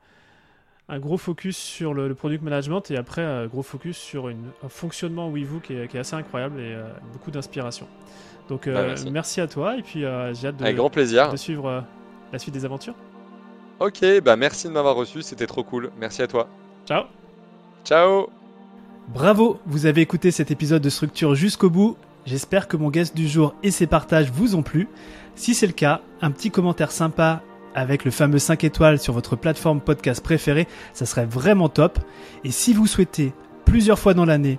un gros focus sur le, product management et après, un gros focus sur une, un fonctionnement WeVoo qui est, qui est assez incroyable et beaucoup d'inspiration. Donc, bah, merci. à toi. Et puis, j'ai hâte de, grand plaisir. de suivre la suite des aventures. Ok, bah merci de m'avoir reçu, c'était trop cool. Merci à toi. Ciao. Ciao. Bravo, vous avez écouté cet épisode de Structure jusqu'au bout. J'espère que mon guest du jour et ses partages vous ont plu. Si c'est le cas, un petit commentaire sympa avec le fameux 5 étoiles sur votre plateforme podcast préférée, ça serait vraiment top. Et si vous souhaitez plusieurs fois dans l'année